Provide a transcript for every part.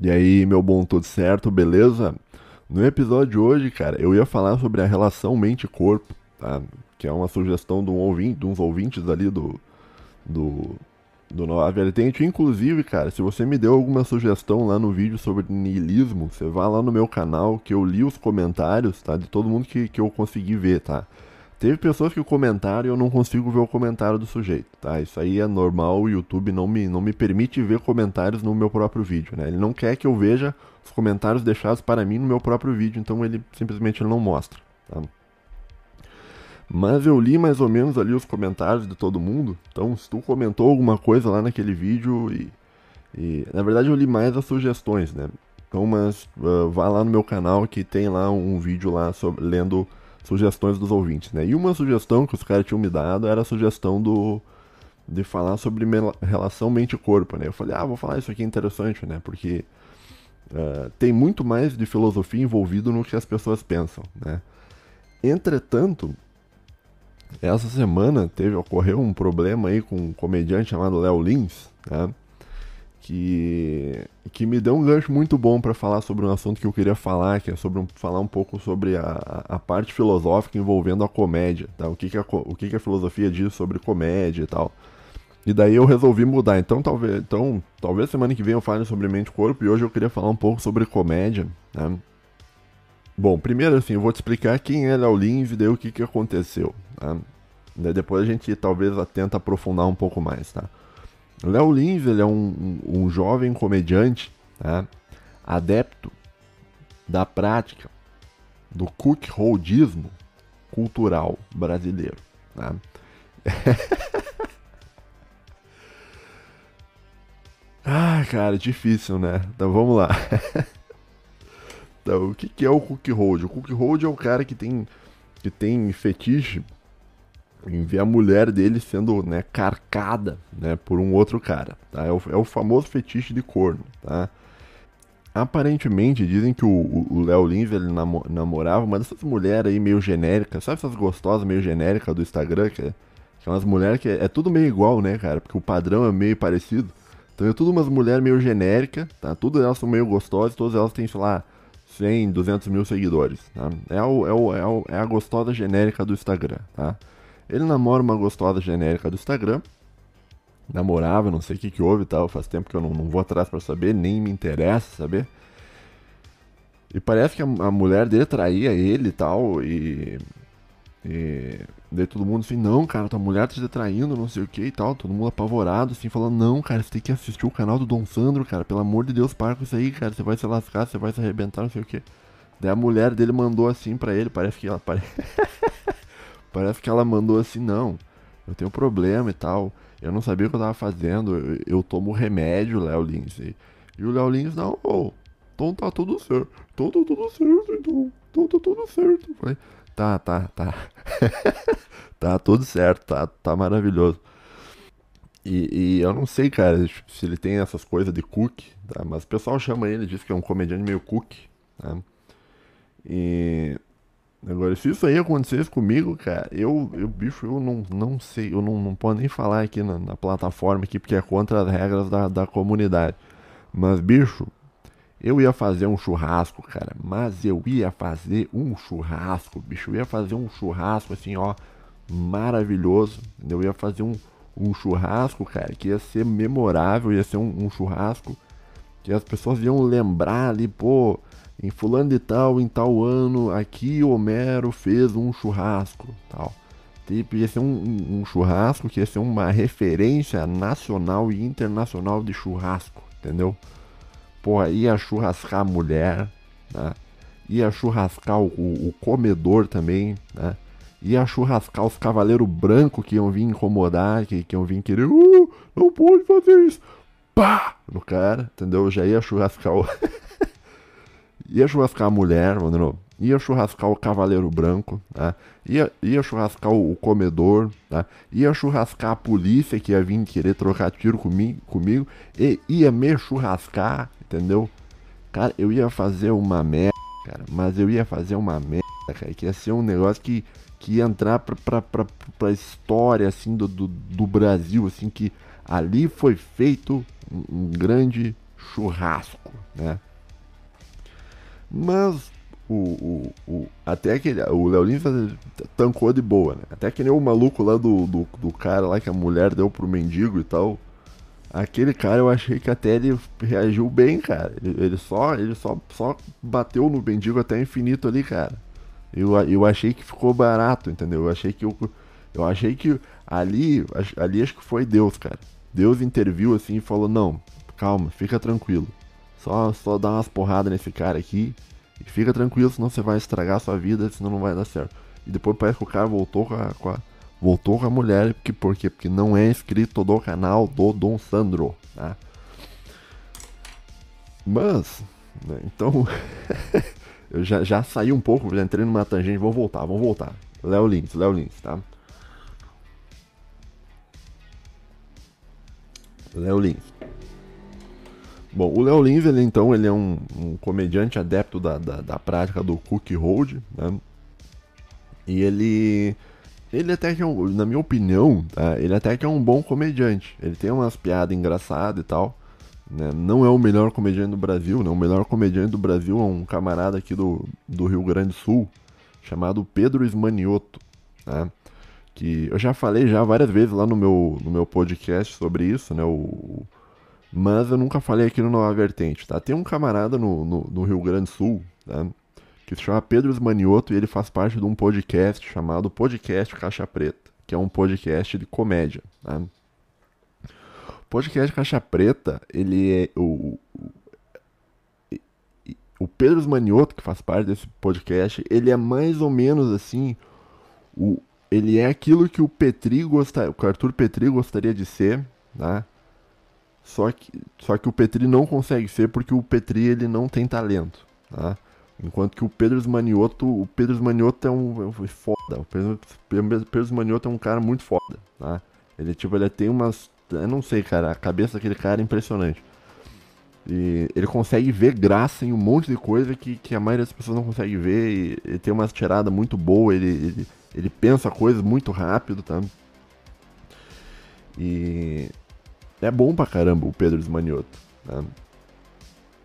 E aí, meu bom, tudo certo, beleza? No episódio de hoje, cara, eu ia falar sobre a relação mente-corpo, tá? Que é uma sugestão de, um ouvinte, de uns ouvintes ali do, do, do Nova Vertente. Inclusive, cara, se você me deu alguma sugestão lá no vídeo sobre niilismo, você vá lá no meu canal que eu li os comentários, tá? De todo mundo que, que eu consegui ver, tá? Teve pessoas que comentaram e eu não consigo ver o comentário do sujeito, tá? Isso aí é normal, o YouTube não me, não me permite ver comentários no meu próprio vídeo, né? Ele não quer que eu veja os comentários deixados para mim no meu próprio vídeo, então ele simplesmente não mostra, tá? Mas eu li mais ou menos ali os comentários de todo mundo, então se tu comentou alguma coisa lá naquele vídeo e... e na verdade eu li mais as sugestões, né? Então, mas uh, vá lá no meu canal que tem lá um vídeo lá sobre, lendo sugestões dos ouvintes, né? E uma sugestão que os caras tinham me dado era a sugestão do de falar sobre relação mente-corpo, né? Eu falei, ah, vou falar isso aqui é interessante, né? Porque uh, tem muito mais de filosofia envolvido no que as pessoas pensam, né? Entretanto, essa semana teve ocorreu um problema aí com um comediante chamado Léo Lins, né? Que, que me deu um gancho muito bom para falar sobre um assunto que eu queria falar, que é sobre um, falar um pouco sobre a, a parte filosófica envolvendo a comédia, tá? o, que, que, a, o que, que a filosofia diz sobre comédia e tal. E daí eu resolvi mudar. Então talvez, então, talvez semana que vem eu fale sobre mente e corpo e hoje eu queria falar um pouco sobre comédia. Né? Bom, primeiro assim, eu vou te explicar quem é Léo Lins e daí o que, que aconteceu. Tá? Daí depois a gente talvez tenta aprofundar um pouco mais, tá? Léo Lins ele é um, um, um jovem comediante tá? adepto da prática do cookholdismo cultural brasileiro. Tá? ah, cara, difícil, né? Então vamos lá. então, o que, que é o cookhold? O cookhold é o cara que tem, que tem fetiche em ver a mulher dele sendo né, carcada né, por um outro cara. Tá? É, o, é o famoso fetiche de corno. Tá? Aparentemente, dizem que o Léo Lins ele namorava uma dessas mulheres aí meio genéricas, sabe essas gostosas meio genéricas do Instagram, que é, que é umas mulheres que é, é, tudo meio igual, né, cara? Porque o padrão é meio parecido. Então é tudo umas mulheres meio genéricas, tá? Todas elas são meio gostosas, todas elas têm, sei lá, 100, 200 mil seguidores, tá? É, o, é, o, é, o, é a gostosa genérica do Instagram, tá? Ele namora uma gostosa genérica do Instagram. Namorava, não sei o que, que houve e tal. Faz tempo que eu não, não vou atrás para saber, nem me interessa saber. E parece que a, a mulher dele traía ele e tal. E. Daí todo mundo assim, não, cara, tua mulher tá te traindo, não sei o que e tal. Todo mundo apavorado, assim, falando, não, cara, você tem que assistir o canal do Dom Sandro, cara. Pelo amor de Deus, para com isso aí, cara. Você vai se lascar, você vai se arrebentar, não sei o que. Daí a mulher dele mandou assim pra ele, parece que ela. Parece que ela mandou assim, não, eu tenho problema e tal. Eu não sabia o que eu tava fazendo. Eu, eu tomo remédio, Léo Lins. E, e o Léo Lins, não, oh, então tá tudo certo. Então tá tudo certo, então. Então tá tudo certo. Eu falei, tá, tá, tá. tá tudo certo, tá, tá maravilhoso. E, e, eu não sei, cara, se ele tem essas coisas de cook, tá? Mas o pessoal chama ele, diz que é um comediante meio cook, tá? E Agora, se isso aí acontecesse comigo, cara, eu, eu bicho, eu não, não sei, eu não, não posso nem falar aqui na, na plataforma aqui, porque é contra as regras da, da comunidade. Mas, bicho, eu ia fazer um churrasco, cara, mas eu ia fazer um churrasco, bicho, eu ia fazer um churrasco assim, ó, maravilhoso. Eu ia fazer um, um churrasco, cara, que ia ser memorável, ia ser um, um churrasco que as pessoas iam lembrar ali, pô, em fulano de tal, em tal ano, aqui Homero fez um churrasco, tal. Tipo, ia ser um, um, churrasco que ia ser uma referência nacional e internacional de churrasco, entendeu? Porra, ia churrascar a mulher, né? Ia churrascar o, o comedor também, né? Ia churrascar os cavaleiros brancos que iam vir incomodar, que, que iam vir querer, uh, não pode fazer isso, pá, no cara, entendeu? Já ia churrascar o... ia churrascar a mulher, entendeu? ia churrascar o cavaleiro branco, tá? ia, ia churrascar o, comedor, tá? ia churrascar a polícia que ia vir querer trocar tiro comigo, comigo e ia me churrascar, entendeu? Cara, eu ia fazer uma merda, cara, mas eu ia fazer uma merda, cara, que ia ser um negócio que, que ia entrar pra, pra, pra, pra história, assim, do, do, do Brasil, assim, que ali foi feito um, um grande churrasco, né? Mas o, o, o até que o Léo Lins tancou de boa, né? Até que nem o maluco lá do, do, do cara lá que a mulher deu pro mendigo e tal. Aquele cara eu achei que até ele reagiu bem, cara. Ele, ele, só, ele só, só bateu no mendigo até infinito ali, cara. Eu, eu achei que ficou barato, entendeu? Eu achei que eu, eu achei que ali, ali acho que foi Deus, cara. Deus interviu assim e falou: "Não, calma, fica tranquilo. Só só dá umas porradas nesse cara aqui e fica tranquilo, senão você vai estragar a sua vida, senão não vai dar certo". E depois parece que o cara voltou com a, com a voltou com a mulher, porque, por quê? Porque não é inscrito do canal do Dom Sandro, tá? Mas, né, então, eu já, já saí um pouco, já entrei numa tangente, vamos voltar, vamos voltar. Léo Lins, Léo Lins, tá? Léo Lins. Bom, o Léo Lins, ele então, ele é um, um comediante adepto da, da, da, prática do cookie hold, né? E ele ele até que é um, na minha opinião, tá? ele até que é um bom comediante. Ele tem umas piadas engraçadas e tal. Né? Não é o melhor comediante do Brasil, né? O melhor comediante do Brasil é um camarada aqui do, do Rio Grande do Sul, chamado Pedro Esmanioto, né? Que eu já falei já várias vezes lá no meu, no meu podcast sobre isso, né? O, mas eu nunca falei aqui no Nova Vertente, tá? Tem um camarada no, no, no Rio Grande do Sul, tá? que se chama Pedro Esmanioto e ele faz parte de um podcast chamado Podcast Caixa Preta, que é um podcast de comédia. Né? O podcast Caixa Preta, ele é o, o Pedro Esmanioto, que faz parte desse podcast, ele é mais ou menos assim, o, ele é aquilo que o Petri gostaria, o Arthur Petri gostaria de ser, né? Só que, só que o Petri não consegue ser porque o Petri ele não tem talento, tá? Enquanto que o Pedro Manioto, o Pedro Manioto é um, é foda. O Pedro, Manioto é um cara muito foda, tá? Ele tipo, ele tem umas, eu não sei, cara, a cabeça daquele cara é impressionante. E ele consegue ver graça em um monte de coisa que, que a maioria das pessoas não consegue ver. E ele tem uma tirada muito boa, ele, ele, ele pensa coisas muito rápido, tá? E é bom pra caramba o Pedro Manioto, tá?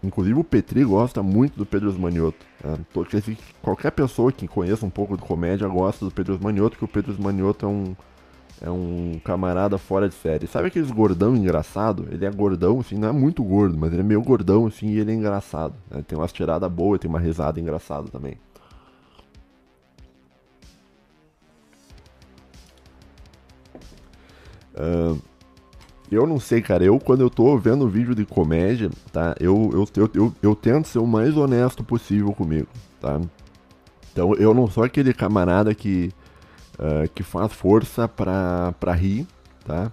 Inclusive o Petri gosta muito do Pedro Manioto. Né? Qualquer pessoa que conheça um pouco de comédia gosta do Pedro Manioto, que o Pedro Manioto é um, é um camarada fora de série. Sabe aqueles gordão engraçado? Ele é gordão, assim, não é muito gordo, mas ele é meio gordão, assim, e ele é engraçado. Né? Tem umas tiradas boas, tem uma risada engraçada também. Uh, eu não sei, cara. Eu, quando eu tô vendo vídeo de comédia, tá? Eu, eu, eu, eu, eu tento ser o mais honesto possível comigo, tá? Então, eu não sou aquele camarada que, uh, que faz força pra, pra rir, tá?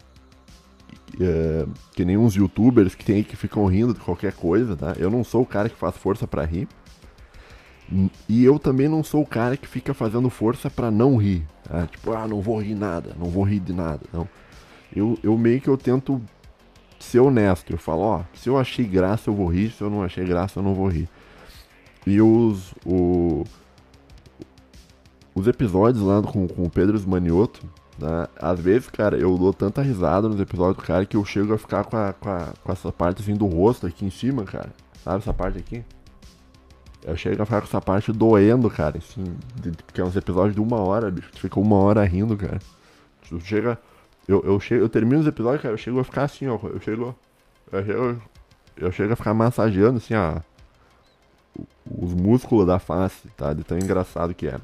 Uh, que nem uns youtubers que, tem, que ficam rindo de qualquer coisa, tá? Eu não sou o cara que faz força pra rir. E eu também não sou o cara que fica fazendo força pra não rir. Tá? Tipo, ah, não vou rir nada, não vou rir de nada. Não eu, eu meio que eu tento ser honesto. Eu falo, ó, se eu achei graça eu vou rir, se eu não achei graça eu não vou rir. E os, o, os episódios lá com, com o Pedro Manioto, né, às vezes, cara, eu dou tanta risada nos episódios do cara que eu chego a ficar com, a, com, a, com essa parte assim do rosto aqui em cima, cara. Sabe essa parte aqui? Eu chego a ficar com essa parte doendo, cara, assim, de, porque é uns episódios de uma hora, bicho. Tu fica uma hora rindo, cara. Tu chega eu, eu, chego, eu termino os episódios, cara, eu chego a ficar assim, ó. Eu chego. Eu chego, eu chego a ficar massageando assim, ó. Os músculos da face, tá? De tão engraçado que é.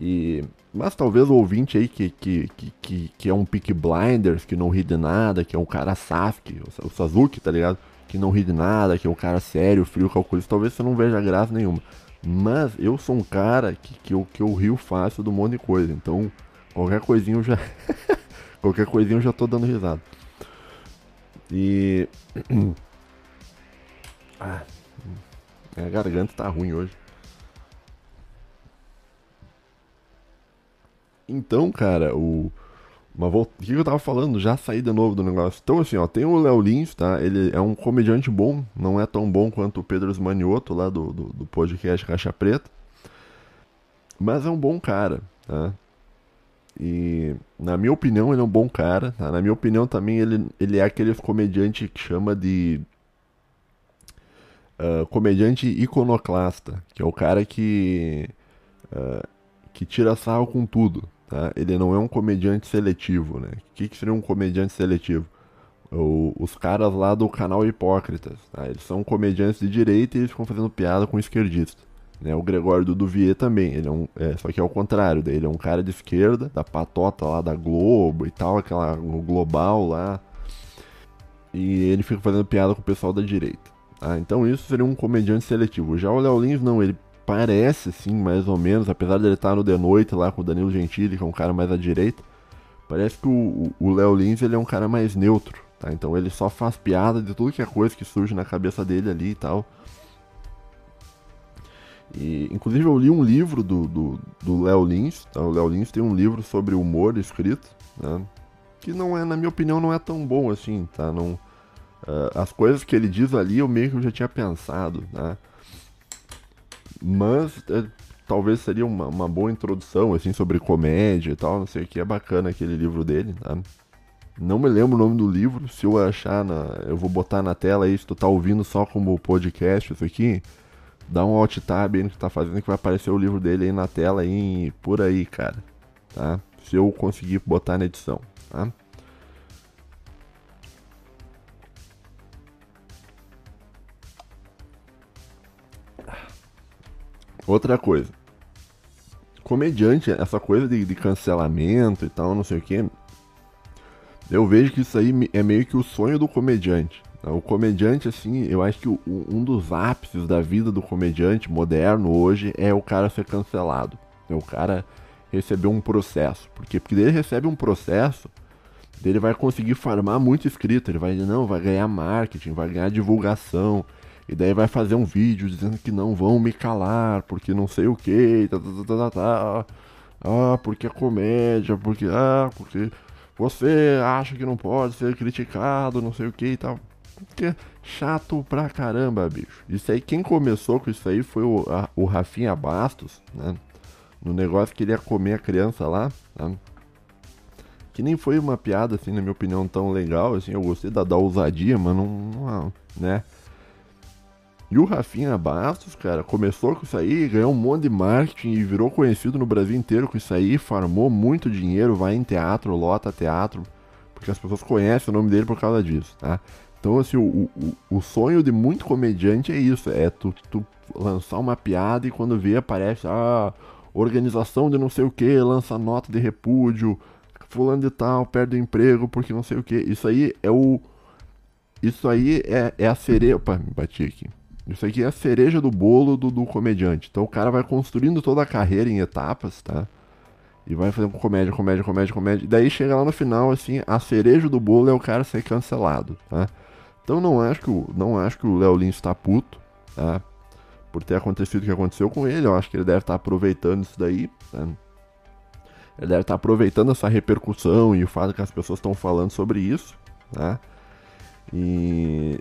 E. Mas talvez o ouvinte aí que, que, que, que, é um pick blinders, que não ri de nada, que é um cara Sasuke, o Sasuke, tá ligado? Que não ri de nada, que é um cara sério, frio, calculista, talvez você não veja graça nenhuma. Mas eu sou um cara que, que, eu, que eu rio fácil do monte de coisa. Então, Qualquer coisinha eu já. Qualquer coisinha eu já tô dando risada. E. ah, minha garganta tá ruim hoje. Então, cara, o. Volta... O que eu tava falando? Já saí de novo do negócio. Então, assim, ó, tem o Léo Lins, tá? Ele é um comediante bom, não é tão bom quanto o Pedro Manioto lá do, do, do podcast Caixa Preta. Mas é um bom cara, tá? E, na minha opinião, ele é um bom cara. Tá? Na minha opinião, também, ele, ele é aquele comediante que chama de uh, comediante iconoclasta, que é o cara que, uh, que tira sarro com tudo. Tá? Ele não é um comediante seletivo. Né? O que, que seria um comediante seletivo? O, os caras lá do canal Hipócritas. Tá? Eles são comediantes de direita e eles ficam fazendo piada com esquerdistas. Né? O Gregório do Duvier também, ele é um, é, só que é o contrário, ele é um cara de esquerda, da patota lá da Globo e tal, aquela global lá. E ele fica fazendo piada com o pessoal da direita. Tá? Então isso seria um comediante seletivo. Já o Léo Lins não, ele parece assim, mais ou menos, apesar de ele estar no The Noite lá com o Danilo Gentili, que é um cara mais à direita, parece que o Léo Lins ele é um cara mais neutro, tá? Então ele só faz piada de tudo que é coisa que surge na cabeça dele ali e tal. E, inclusive eu li um livro do Léo Lins, tá? o Léo Lins tem um livro sobre humor escrito, né? que não é, na minha opinião, não é tão bom assim, tá? Não, uh, as coisas que ele diz ali eu meio que já tinha pensado, né? Mas é, talvez seria uma, uma, boa introdução, assim, sobre comédia e tal, não sei o que, é bacana aquele livro dele, tá? Não me lembro o nome do livro, se eu achar, na, eu vou botar na tela aí, se tu tá ouvindo só como podcast isso aqui, dá um alt tab aí no que tá fazendo que vai aparecer o livro dele aí na tela aí, por aí, cara. Tá? Se eu conseguir botar na edição, tá? Outra coisa. Comediante, essa coisa de, de cancelamento e tal, não sei o que. Eu vejo que isso aí é meio que o sonho do comediante. O comediante, assim, eu acho que um dos ápices da vida do comediante moderno hoje é o cara ser cancelado. É o cara receber um processo. Por quê? Porque ele recebe um processo, ele vai conseguir farmar muito inscrito. Ele vai, não, vai ganhar marketing, vai ganhar divulgação. E daí vai fazer um vídeo dizendo que não vão me calar, porque não sei o que, tá, tá, tá, tá, tá. Ah, porque é comédia, porque. Ah, porque você acha que não pode ser criticado, não sei o que e tal. Chato pra caramba, bicho. Isso aí, quem começou com isso aí foi o, a, o Rafinha Bastos, né? No negócio que ia comer a criança lá, né? Que nem foi uma piada, assim, na minha opinião, tão legal, assim. Eu gostei da, da ousadia, mas não, não né? E o Rafinha Bastos, cara, começou com isso aí, ganhou um monte de marketing e virou conhecido no Brasil inteiro com isso aí, farmou muito dinheiro, vai em teatro, lota teatro, porque as pessoas conhecem o nome dele por causa disso, tá? Então, assim, o, o, o sonho de muito comediante é isso: é tu, tu lançar uma piada e quando vê aparece, ah, organização de não sei o que, lança nota de repúdio, fulano de tal, perde o emprego porque não sei o que. Isso aí é o. Isso aí é, é a cereja. Opa, me bati aqui. Isso aqui é a cereja do bolo do, do comediante. Então o cara vai construindo toda a carreira em etapas, tá? E vai fazendo comédia, comédia, comédia, comédia. E daí chega lá no final, assim, a cereja do bolo é o cara ser cancelado, tá? Então não acho que o, não acho que o Léo Lins está puto, tá? Por ter acontecido o que aconteceu com ele. Eu acho que ele deve estar tá aproveitando isso daí. Tá? Ele deve estar tá aproveitando essa repercussão e o fato que as pessoas estão falando sobre isso, tá? E,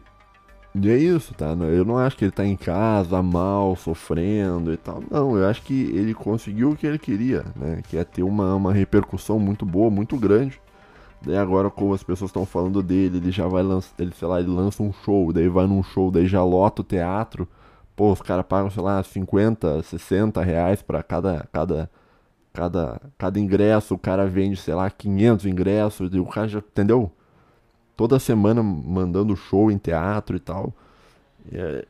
e é isso, tá? Eu não acho que ele tá em casa, mal, sofrendo e tal. Não, eu acho que ele conseguiu o que ele queria, né? Que é ter uma, uma repercussão muito boa, muito grande. Daí agora, como as pessoas estão falando dele, ele já vai lançar, ele, sei lá, ele lança um show, daí vai num show, daí já lota o teatro. Pô, os caras pagam, sei lá, 50, 60 reais pra cada, cada, cada, cada ingresso. O cara vende, sei lá, 500 ingressos. E o cara já, entendeu? Toda semana mandando show em teatro e tal. É,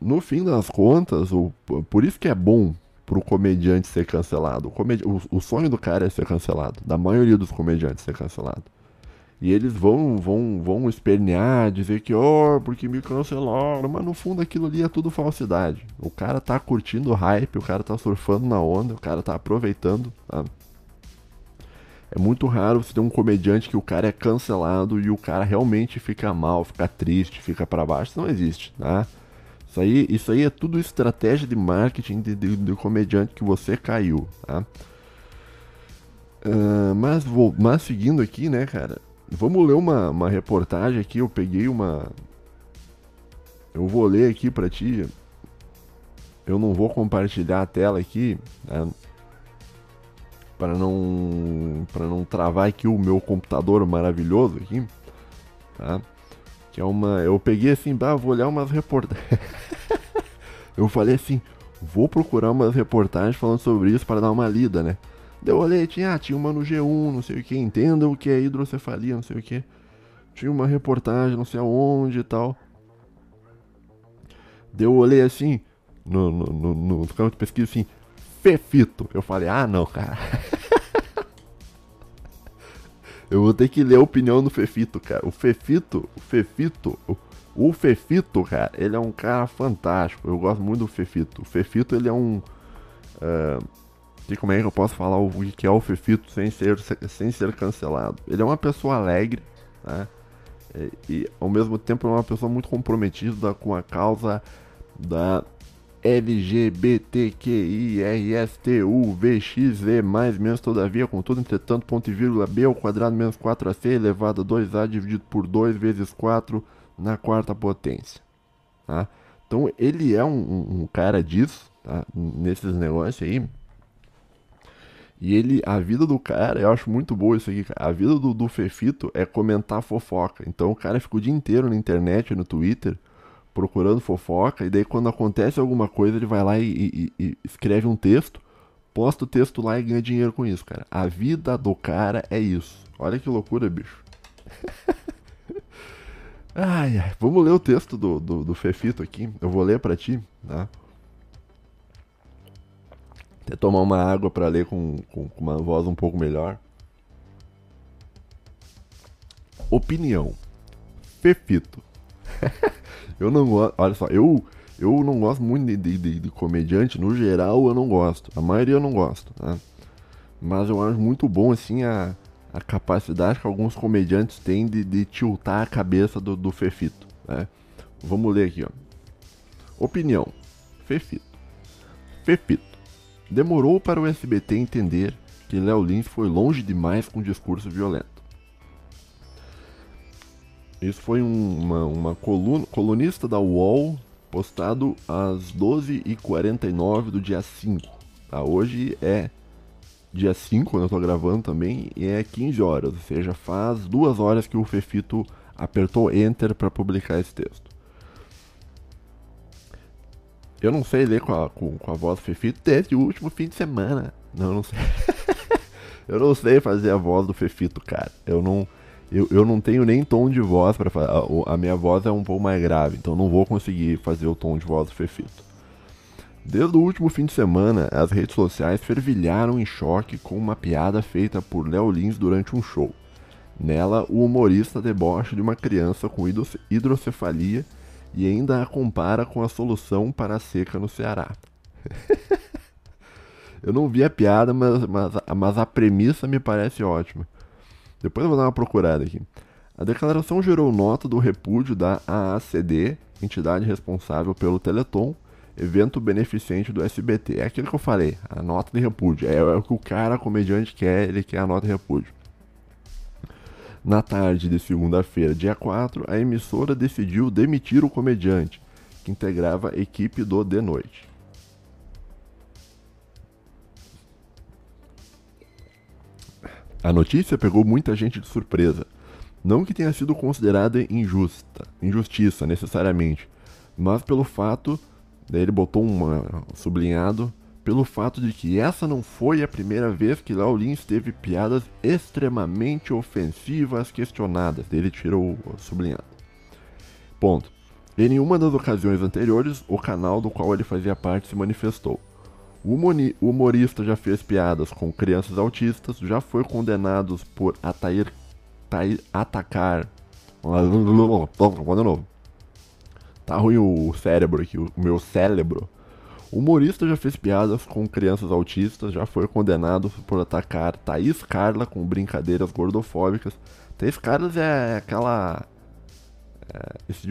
no fim das contas, o, por isso que é bom pro comediante ser cancelado. O, comedi o, o, sonho do cara é ser cancelado. Da maioria dos comediantes ser cancelado. E eles vão vão vão espernear, dizer que, ó, oh, porque me cancelaram, mas no fundo aquilo ali é tudo falsidade. O cara tá curtindo o hype, o cara tá surfando na onda, o cara tá aproveitando? É muito raro você ter um comediante que o cara é cancelado e o cara realmente fica mal, fica triste, fica para baixo. Isso não existe, tá? Isso aí, isso aí é tudo estratégia de marketing de, de, de comediante que você caiu, tá? Uh, mas, vou, mas seguindo aqui, né, cara? Vamos ler uma, uma reportagem aqui. Eu peguei uma. Eu vou ler aqui pra ti. Eu não vou compartilhar a tela aqui, né? para não para não travar aqui o meu computador maravilhoso aqui, tá? Que é uma. Eu peguei assim, bah, vou olhar umas reportagens. eu falei assim, vou procurar umas reportagens falando sobre isso para dar uma lida, né? Deu olhei, tinha, ah, tinha uma no G1, não sei o que, entenda o que é hidrocefalia, não sei o que. Tinha uma reportagem, não sei aonde e tal. Deu olhei assim, no, no, no, no campo de pesquisa assim, Fefito. Eu falei, ah não, cara. Eu vou ter que ler a opinião do Fefito, cara. O Fefito, o Fefito, o, Fefito, cara, ele é um cara fantástico. Eu gosto muito do Fefito. O Fefito, ele é um. Uh, como é que eu posso falar o que é o Fefito sem ser, sem ser cancelado? Ele é uma pessoa alegre, né? E, e ao mesmo tempo é uma pessoa muito comprometida com a causa da LGBTQIRSTUVXZ mais menos todavia, contudo, entretanto, ponto e vírgula B ao quadrado menos 4AC elevado a 2A dividido por 2 vezes 4 na quarta potência. Tá? Então ele é um, um cara disso, tá? nesses negócios aí. E ele, a vida do cara, eu acho muito boa isso aqui, cara. A vida do, do Fefito é comentar fofoca. Então o cara fica o dia inteiro na internet, no Twitter, procurando fofoca, e daí quando acontece alguma coisa, ele vai lá e, e, e, escreve um texto, posta o texto lá e ganha dinheiro com isso, cara. A vida do cara é isso. Olha que loucura, bicho. ai, ai, vamos ler o texto do, do, do Fefito aqui. Eu vou ler para ti, tá? Até tomar uma água para ler com, com, com uma voz um pouco melhor. Opinião. Fefito. Eu não gosto. Olha só, eu, eu não gosto muito de, de, de, comediante. No geral, eu não gosto. A maioria eu não gosto, né? Mas eu acho muito bom, assim, a, a capacidade que alguns comediantes têm de, de tiltar a cabeça do, do Fefito, né? Vamos ler aqui, ó. Opinião. Fefito. Fefito. Demorou para o SBT entender que Léo Lins foi longe demais com o discurso violento. Isso foi um, uma, uma coluna, colunista da UOL postado às 12h49 do dia 5. Tá? Hoje é dia 5, quando eu tô gravando também, e é 15 horas, ou seja, faz duas horas que o Fefito apertou Enter para publicar esse texto. Eu não sei ler com a, com, com a voz do Fefito desde o último fim de semana. Não, eu não sei. eu não sei fazer a voz do Fefito, cara. Eu não. Eu, eu não tenho nem tom de voz para fazer. A minha voz é um pouco mais grave, então não vou conseguir fazer o tom de voz do Fefito. Desde o último fim de semana, as redes sociais fervilharam em choque com uma piada feita por Léo Lins durante um show. Nela, o humorista debocha de uma criança com hidrocefalia e ainda a compara com a solução para a seca no Ceará. eu não vi a piada, mas, mas, mas a premissa me parece ótima. Depois eu vou dar uma procurada aqui. A declaração gerou nota do repúdio da AACD, entidade responsável pelo Teleton, evento beneficente do SBT. É aquilo que eu falei, a nota de repúdio. É, é o que o cara comediante quer, ele quer a nota de repúdio. Na tarde de segunda-feira, dia 4, a emissora decidiu demitir o comediante, que integrava a equipe do De Noite. A notícia pegou muita gente de surpresa. Não que tenha sido considerada injusta, injustiça necessariamente, mas pelo fato, daí ele botou um sublinhado, pelo fato de que essa não foi a primeira vez que Léo Lins teve piadas extremamente ofensivas questionadas. Ele tirou o sublinhado. Ponto. Em nenhuma das ocasiões anteriores, o canal do qual ele fazia parte se manifestou. O humorista já fez piadas com crianças autistas, já foi condenado por atair, tair, atacar. Vamos de novo. Tá ruim o cérebro aqui, o meu cérebro. O humorista já fez piadas com crianças autistas, já foi condenado por atacar Thaís Carla com brincadeiras gordofóbicas. Thaís Carla é aquela. É, esse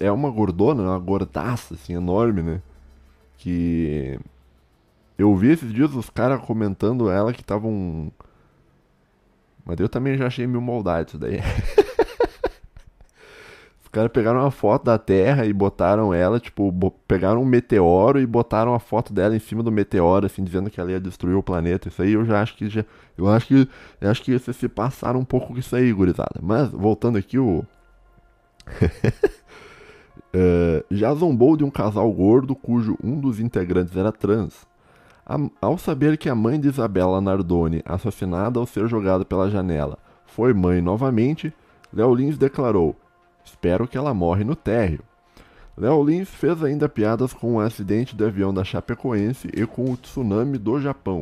é uma gordona, uma gordaça assim, enorme, né? Que eu vi esses dias os caras comentando ela que estavam. Mas eu também já achei mil maldade isso daí. os caras pegaram uma foto da Terra e botaram ela, tipo, pegaram um meteoro e botaram a foto dela em cima do meteoro, assim, dizendo que ela ia destruir o planeta. Isso aí eu já acho que já. Eu acho que. Eu acho que vocês se passaram um pouco com isso aí, gurizada. Mas, voltando aqui, o. uh, já zombou de um casal gordo cujo um dos integrantes era trans. Ao saber que a mãe de Isabela Nardoni, assassinada ao ser jogada pela janela, foi mãe novamente, Léo Lins declarou: Espero que ela morre no térreo. Léo Lins fez ainda piadas com o acidente de avião da Chapecoense e com o tsunami do Japão.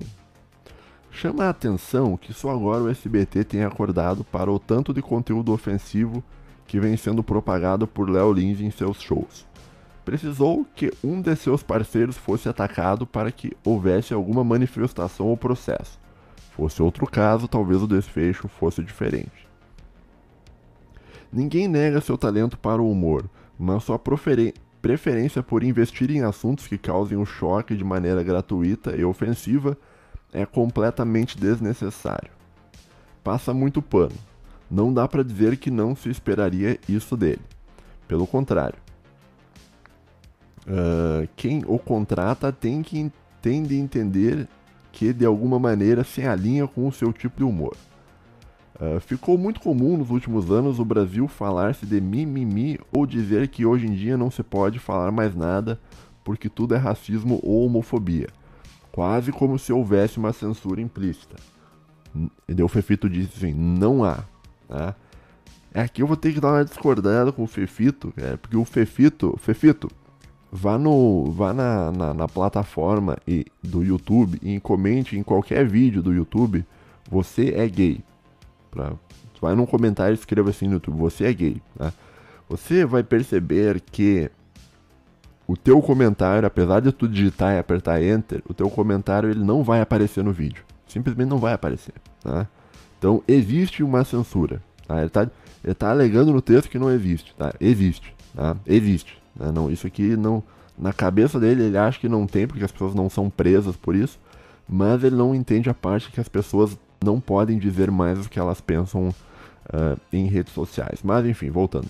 Chama a atenção que só agora o SBT tem acordado para o tanto de conteúdo ofensivo que vem sendo propagado por Léo Lins em seus shows. Precisou que um de seus parceiros fosse atacado para que houvesse alguma manifestação ou processo. Fosse outro caso, talvez o desfecho fosse diferente. Ninguém nega seu talento para o humor, mas sua preferência por investir em assuntos que causem um choque de maneira gratuita e ofensiva é completamente desnecessário. Passa muito pano. Não dá para dizer que não se esperaria isso dele. Pelo contrário. Uh, quem o contrata tem que tem de entender que de alguma maneira se alinha com o seu tipo de humor. Uh, ficou muito comum nos últimos anos o Brasil falar-se de mimimi ou dizer que hoje em dia não se pode falar mais nada porque tudo é racismo ou homofobia. Quase como se houvesse uma censura implícita. O Fefito disse assim: não há. Tá? Aqui eu vou ter que dar uma discordada com o Fefito, cara, porque o Fefito, Fefito, vá no vá na, na, na, plataforma e, do YouTube e comente em qualquer vídeo do YouTube, você é gay. Pra, vai num comentário e escreva assim no YouTube, você é gay. Né? Você vai perceber que o teu comentário, apesar de tu digitar e apertar Enter, o teu comentário ele não vai aparecer no vídeo. Simplesmente não vai aparecer. Tá? Então existe uma censura. Tá? Ele, está ele tá alegando no texto que não existe. Tá? Existe. Tá? Existe. Né? Não, isso aqui não. Na cabeça dele ele acha que não tem, porque as pessoas não são presas por isso. Mas ele não entende a parte que as pessoas não podem dizer mais o que elas pensam uh, em redes sociais. Mas enfim, voltando.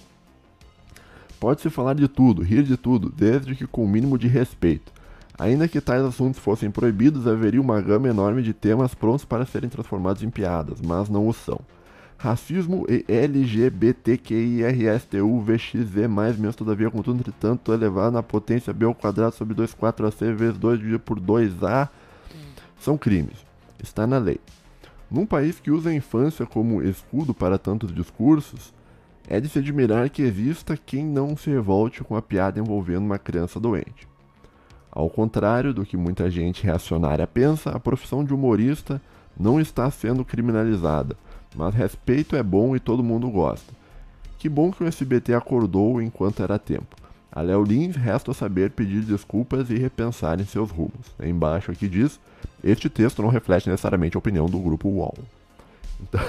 Pode-se falar de tudo, rir de tudo, desde que com o mínimo de respeito. Ainda que tais assuntos fossem proibidos, haveria uma gama enorme de temas prontos para serem transformados em piadas, mas não o são. Racismo e LGBTQIRSTUVXZ+, menos todavia, contudo, entretanto, elevado na potência B ao quadrado sobre 24AC vezes 2 dividido por 2A são crimes. Está na lei. Num país que usa a infância como escudo para tantos discursos, é de se admirar que exista quem não se revolte com a piada envolvendo uma criança doente. Ao contrário do que muita gente reacionária pensa, a profissão de humorista não está sendo criminalizada, mas respeito é bom e todo mundo gosta. Que bom que o SBT acordou enquanto era tempo. A Léo Lins resta saber pedir desculpas e repensar em seus rumos. Embaixo aqui diz este texto não reflete necessariamente a opinião do grupo UOL. Então,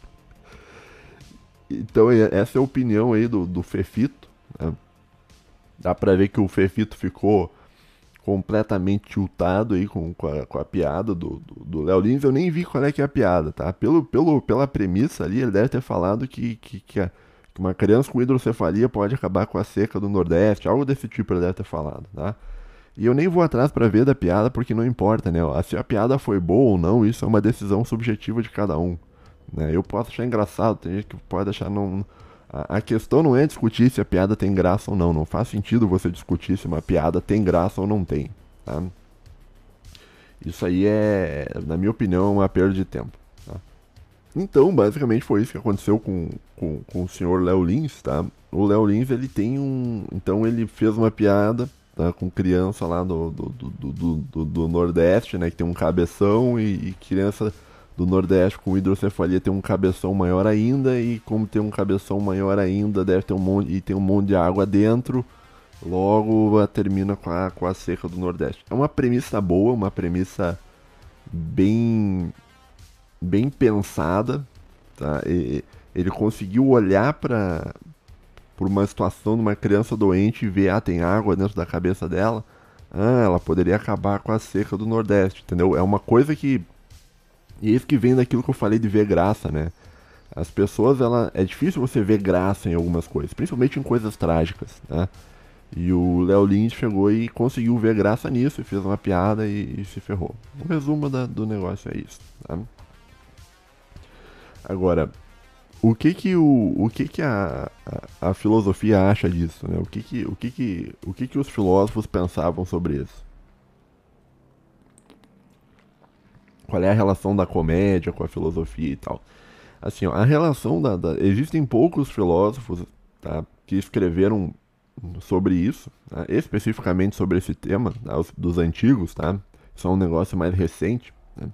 então essa é a opinião aí do, do Fefito. Né? Dá pra ver que o Fefito ficou completamente tiltado aí com, com, a, com a piada do, do, do Léo Lins. Eu nem vi qual é que é a piada, tá? Pelo, pelo, pela premissa ali, ele deve ter falado que, que, que, a, que uma criança com hidrocefalia pode acabar com a seca do Nordeste, algo desse tipo ele deve ter falado, tá? E eu nem vou atrás para ver da piada porque não importa, né? Se a piada foi boa ou não, isso é uma decisão subjetiva de cada um. Né? Eu posso achar engraçado, tem gente que pode achar não. A questão não é discutir se a piada tem graça ou não. Não faz sentido você discutir se uma piada tem graça ou não tem. Tá? Isso aí é, na minha opinião, uma perda de tempo. Tá? Então, basicamente foi isso que aconteceu com, com, com o senhor Léo Lins, tá? O Léo Lins, ele tem um... Então ele fez uma piada tá, com criança lá do, do, do, do, do Nordeste, né? Que tem um cabeção e, e, criança do Nordeste com hidrocefalia tem um cabeção maior ainda e como tem um cabeção maior ainda, deve ter um monte e tem um monte de água dentro. Logo termina com a, com a seca do Nordeste. É uma premissa boa, uma premissa bem bem pensada, tá? E, ele conseguiu olhar para por uma situação de uma criança doente e ver, ah, tem água dentro da cabeça dela, ah, ela poderia acabar com a seca do Nordeste, entendeu? É uma coisa que. E é isso que vem daquilo que eu falei de ver graça, né? As pessoas, ela é difícil você ver graça em algumas coisas, principalmente em coisas trágicas, né? E o Léo Lins chegou e conseguiu ver graça nisso e fez uma piada e, e se ferrou. O resumo da, do negócio é isso. Tá? Agora, o que que o, o que que a, a, a filosofia acha disso, né? O que que o que que o que que os filósofos pensavam sobre isso? Qual é a relação da comédia com a filosofia e tal? Assim, ó, a relação da, da existem poucos filósofos tá, que escreveram sobre isso, tá? especificamente sobre esse tema, tá? Os, dos antigos, tá? Isso é um negócio mais recente. Né?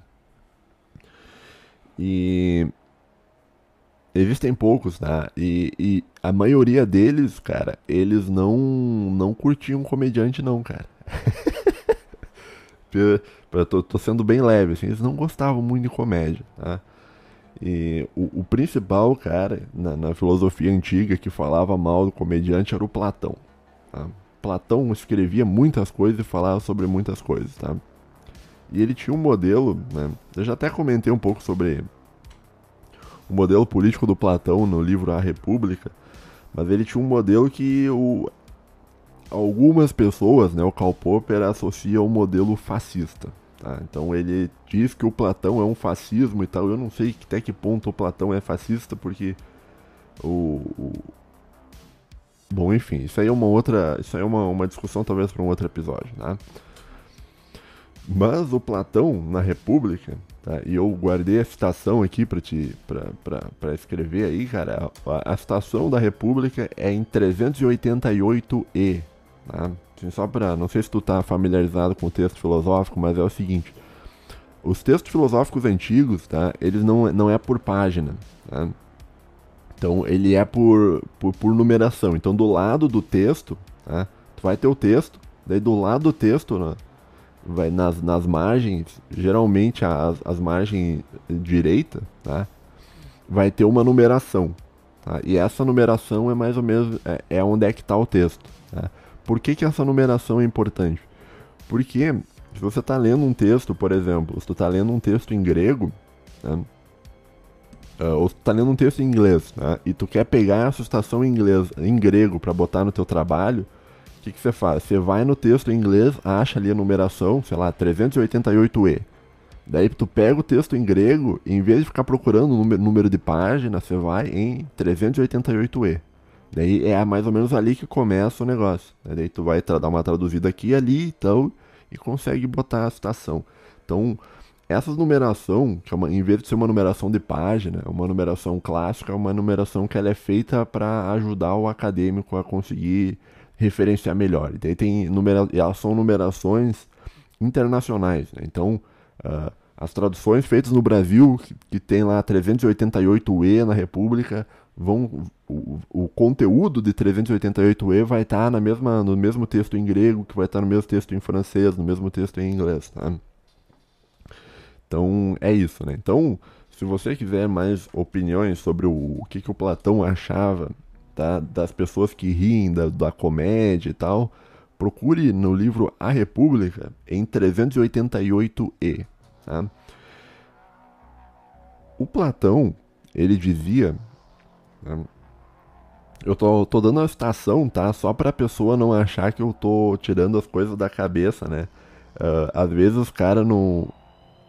E existem poucos, tá? E, e, a maioria deles, cara, eles não não curtiam comediante não, cara. eu tô, tô, sendo bem leve, assim, eles não gostavam muito de comédia, tá? E o, o principal, cara, na, na, filosofia antiga que falava mal do comediante era o Platão. Tá? Platão escrevia muitas coisas e falava sobre muitas coisas, tá? E ele tinha um modelo, né? Eu já até comentei um pouco sobre o modelo político do Platão no livro A República, mas ele tinha um modelo que o, algumas pessoas, né, o Karl Popper associa ao modelo fascista, Tá? Então ele diz que o Platão é um fascismo e tal. Eu não sei até que ponto o Platão é fascista, porque o, o... Bom, enfim, isso aí é uma outra. Isso aí é uma, uma discussão talvez para um outro episódio, né? Mas o Platão, na República, tá? e eu guardei a citação aqui para te para escrever aí, cara. A, a citação da República é em 388e. Tá? Só para, não sei se tu tá familiarizado com o texto filosófico, mas é o seguinte: os textos filosóficos antigos, tá? Eles não, não é por página, tá? Então ele é por, por, por, numeração. Então do lado do texto, tá? tu vai ter o texto, daí do lado do texto, né? vai nas, nas margens, geralmente as, as margens direita, tá? vai ter uma numeração. Tá? E essa numeração é mais ou menos é, é onde é que está o texto. Tá? Por que, que essa numeração é importante? Porque se você está lendo um texto, por exemplo, se tu está lendo um texto em grego, né, uh, ou tu está lendo um texto em inglês, né, e tu quer pegar essa citação em inglês, em grego, para botar no teu trabalho, o que, que você faz? Você vai no texto em inglês, acha ali a numeração, sei lá, 388e. Daí tu pega o texto em grego, e em vez de ficar procurando o número, número de página, você vai em 388e. Daí é mais ou menos ali que começa o negócio. Né? Daí tu vai dar uma traduzida aqui e ali então, e consegue botar a citação. Então, essa numeração, que é uma, em vez de ser uma numeração de página, é uma numeração clássica, é uma numeração que ela é feita para ajudar o acadêmico a conseguir referenciar melhor. E daí tem numera, elas são numerações internacionais. Né? Então, uh, as traduções feitas no Brasil, que, que tem lá 388E na República, vão o, o conteúdo de 388e vai estar tá na mesma, no mesmo texto em grego, que vai estar tá no mesmo texto em francês, no mesmo texto em inglês, tá? Então é isso, né? Então, se você quiser mais opiniões sobre o, o que, que o Platão achava tá? das pessoas que riem da, da comédia e tal, procure no livro A República em 388e. Tá? O Platão, ele dizia Eu tô, tô dando a citação, tá? Só pra pessoa não achar que eu tô tirando as coisas da cabeça, né? Uh, às vezes os caras não.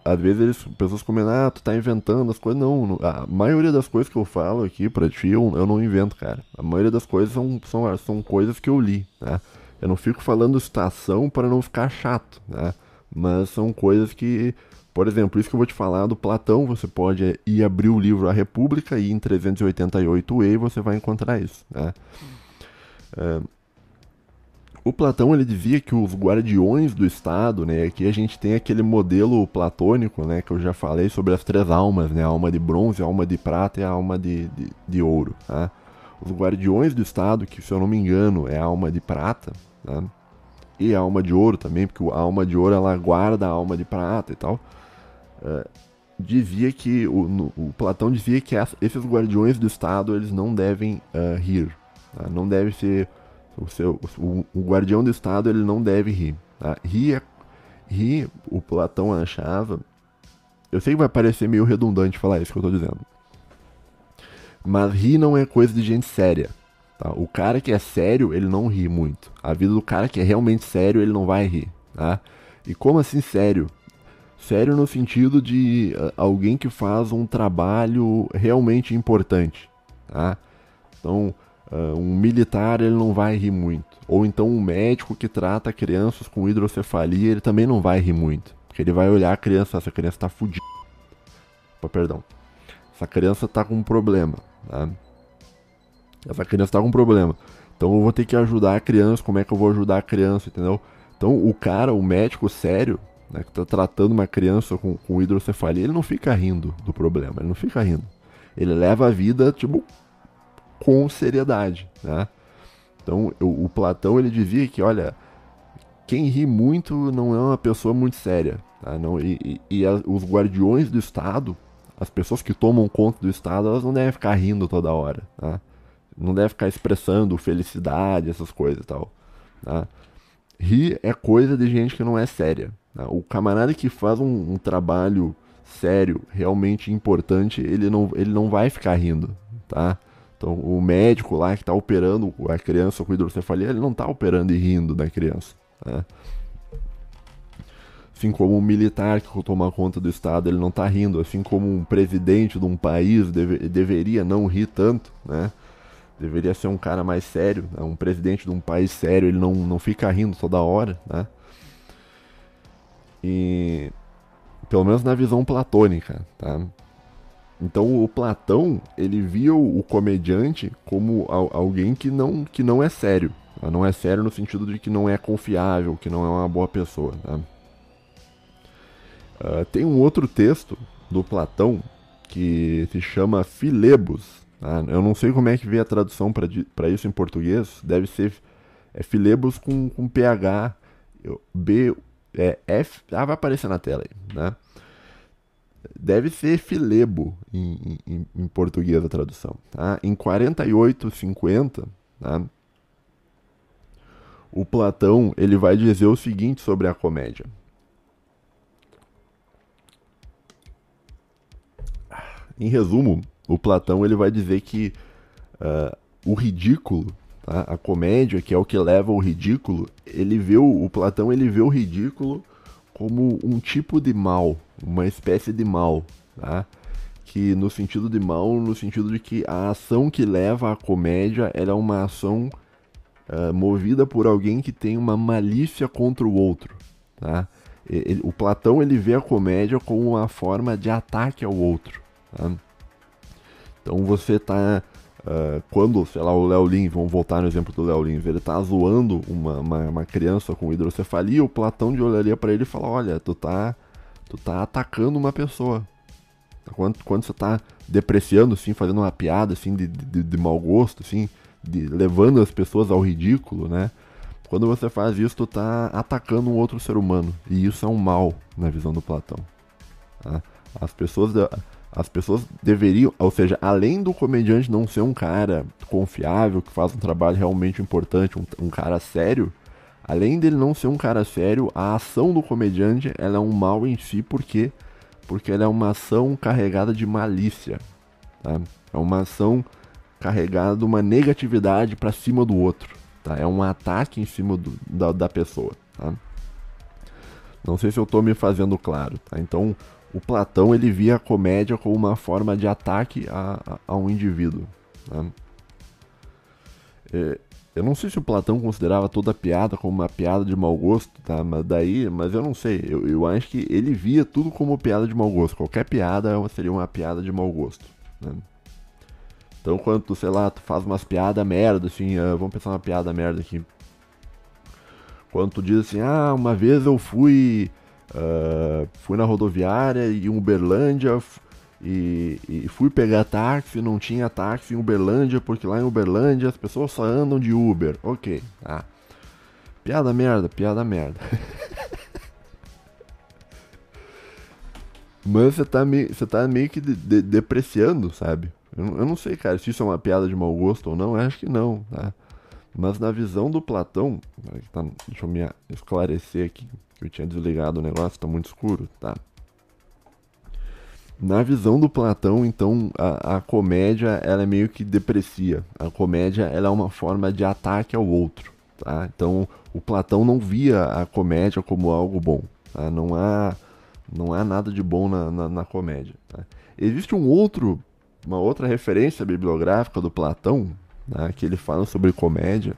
Às vezes eles, pessoas comentam, ah, tu tá inventando as coisas. Não, a maioria das coisas que eu falo aqui pra ti, eu, eu não invento, cara. A maioria das coisas são, são, são coisas que eu li, né? Eu não fico falando citação para não ficar chato, né? Mas são coisas que por exemplo, isso que eu vou te falar do Platão, você pode ir abrir o livro A República e em 388e você vai encontrar isso. Né? É, o Platão ele dizia que os guardiões do Estado, né, aqui a gente tem aquele modelo platônico, né, que eu já falei sobre as três almas, né, a alma de bronze, a alma de prata e a alma de, de, de ouro. Tá? Os guardiões do Estado, que se eu não me engano é a alma de prata, tá? e a alma de ouro também, porque a alma de ouro ela guarda a alma de prata e tal uh, dizia que o, no, o, Platão dizia que essa, esses guardiões do Estado eles não devem uh, rir, tá? não deve ser o, seu, o, o, guardião do Estado ele não deve rir. Tá? Rir, é, rir, o Platão achava, eu sei que vai parecer meio redundante falar isso que eu estou dizendo, mas rir não é coisa de gente séria. Tá? O cara que é sério, ele não ri muito. A vida do cara que é realmente sério, ele não vai rir. Tá? E como assim sério? Sério no sentido de uh, alguém que faz um trabalho realmente importante, tá? Então, uh, um militar ele não vai rir muito. Ou então um médico que trata crianças com hidrocefalia, ele também não vai rir muito. Porque ele vai olhar a criança, essa criança tá fudida. Perdão. Essa criança tá com um problema, tá? Essa criança tá com um problema. Então eu vou ter que ajudar a criança, como é que eu vou ajudar a criança, entendeu? Então o cara, o médico sério, né, que está tratando uma criança com, com hidrocefalia, ele não fica rindo do problema, ele não fica rindo. Ele leva a vida, tipo, com seriedade, né? Então, o, o Platão, ele dizia que, olha, quem ri muito não é uma pessoa muito séria, tá? Não, e, e, a, os guardiões do Estado, as pessoas que tomam conta do Estado, elas não devem ficar rindo toda hora, tá? Não devem ficar expressando felicidade, essas coisas e tal, tá? Rir é coisa de gente que não é séria, Tá? O camarada que faz um, um, trabalho sério, realmente importante, ele não, ele não vai ficar rindo, tá? Então, o médico lá que está operando a criança com hidrocefalia, ele não está operando e rindo da criança, tá? Assim como um militar que toma conta do Estado, ele não está rindo. Assim como um presidente de um país deve, deveria não rir tanto, né? Deveria ser um cara mais sério, né? um presidente de um país sério, ele não, não fica rindo toda hora, né? E pelo menos na visão platônica, tá? Então o Platão, ele via o, comediante como alguém que não, que não é sério. Tá? Não é sério no sentido de que não é confiável, que não é uma boa pessoa. Tá? Uh, tem um outro texto do Platão que se chama Filebos. Tá? Eu não sei como é que vê a tradução para isso em português. Deve ser é Filebos com, com PH, B, é F. Ah, vai aparecer na tela aí, né? Deve ser filebo em, em, em português a tradução. Tá? Em 48,50, tá? o Platão ele vai dizer o seguinte sobre a comédia. Em resumo, o Platão ele vai dizer que uh, o ridículo Tá? A comédia, que é o que leva ao ridículo, ele vê o, o Platão ele vê o ridículo como um tipo de mal, uma espécie de mal, tá? que no sentido de mal, no sentido de que a ação que leva à comédia é uma ação uh, movida por alguém que tem uma malícia contra o outro, tá? Ele, o Platão ele vê a comédia como uma forma de ataque ao outro, tá? Então você está Uh, quando, sei lá, o Léo Lins, vamos voltar no exemplo do Léo Lins, ele tá zoando uma, uma, uma, criança com hidrocefalia, o Platão de olharia para ele e fala, olha, tu tá, tu tá atacando uma pessoa. Quando, quando você tá depreciando, assim, fazendo uma piada, assim, de, de, de mau gosto, assim, de, levando as pessoas ao ridículo, né? Quando você faz isso, tu tá atacando um outro ser humano. E isso é um mal na visão do Platão. Tá? As pessoas as pessoas deveriam, ou seja, além do comediante não ser um cara confiável, que faz um trabalho realmente importante, um, um cara sério, além dele não ser um cara sério, a ação do comediante ela é um mal em si, porque porque ela é uma ação carregada de malícia, tá? É uma ação carregada de uma negatividade para cima do outro, tá? É um ataque em cima do, da, da pessoa, tá? Não sei se eu estou me fazendo claro, tá? Então, o Platão ele via a comédia como uma forma de ataque a, a, um indivíduo. Né? É, eu não sei se o Platão considerava toda piada como uma piada de mau gosto, tá? Mas daí, mas eu não sei. Eu, eu acho que ele via tudo como piada de mau gosto. Qualquer piada seria uma piada de mau gosto. Né? Então, quando tu, sei lá, tu faz umas piadas merda, assim, uh, vamos pensar uma piada merda aqui. Quando tu diz assim, ah, uma vez eu fui Uh, fui na rodoviária em Uberlândia e, e, fui pegar táxi, não tinha táxi em Uberlândia, porque lá em Uberlândia as pessoas só andam de Uber. Ok, tá. Piada merda, piada merda. Mas você tá meio, você tá meio que de, de, depreciando, sabe? Eu, eu, não sei, cara, se isso é uma piada de mau gosto ou não, acho que não, tá? Mas na visão do Platão, tá, deixa eu me esclarecer aqui. Eu tinha desligado o negócio, tá muito escuro, tá? Na visão do Platão, então, a, a, comédia ela é meio que deprecia. A comédia ela é uma forma de ataque ao outro, tá? Então, o Platão não via a comédia como algo bom. Tá? Não há Não há nada de bom na, na, na comédia. Tá? Existe um outro, uma outra referência bibliográfica do Platão, né, que ele fala sobre comédia.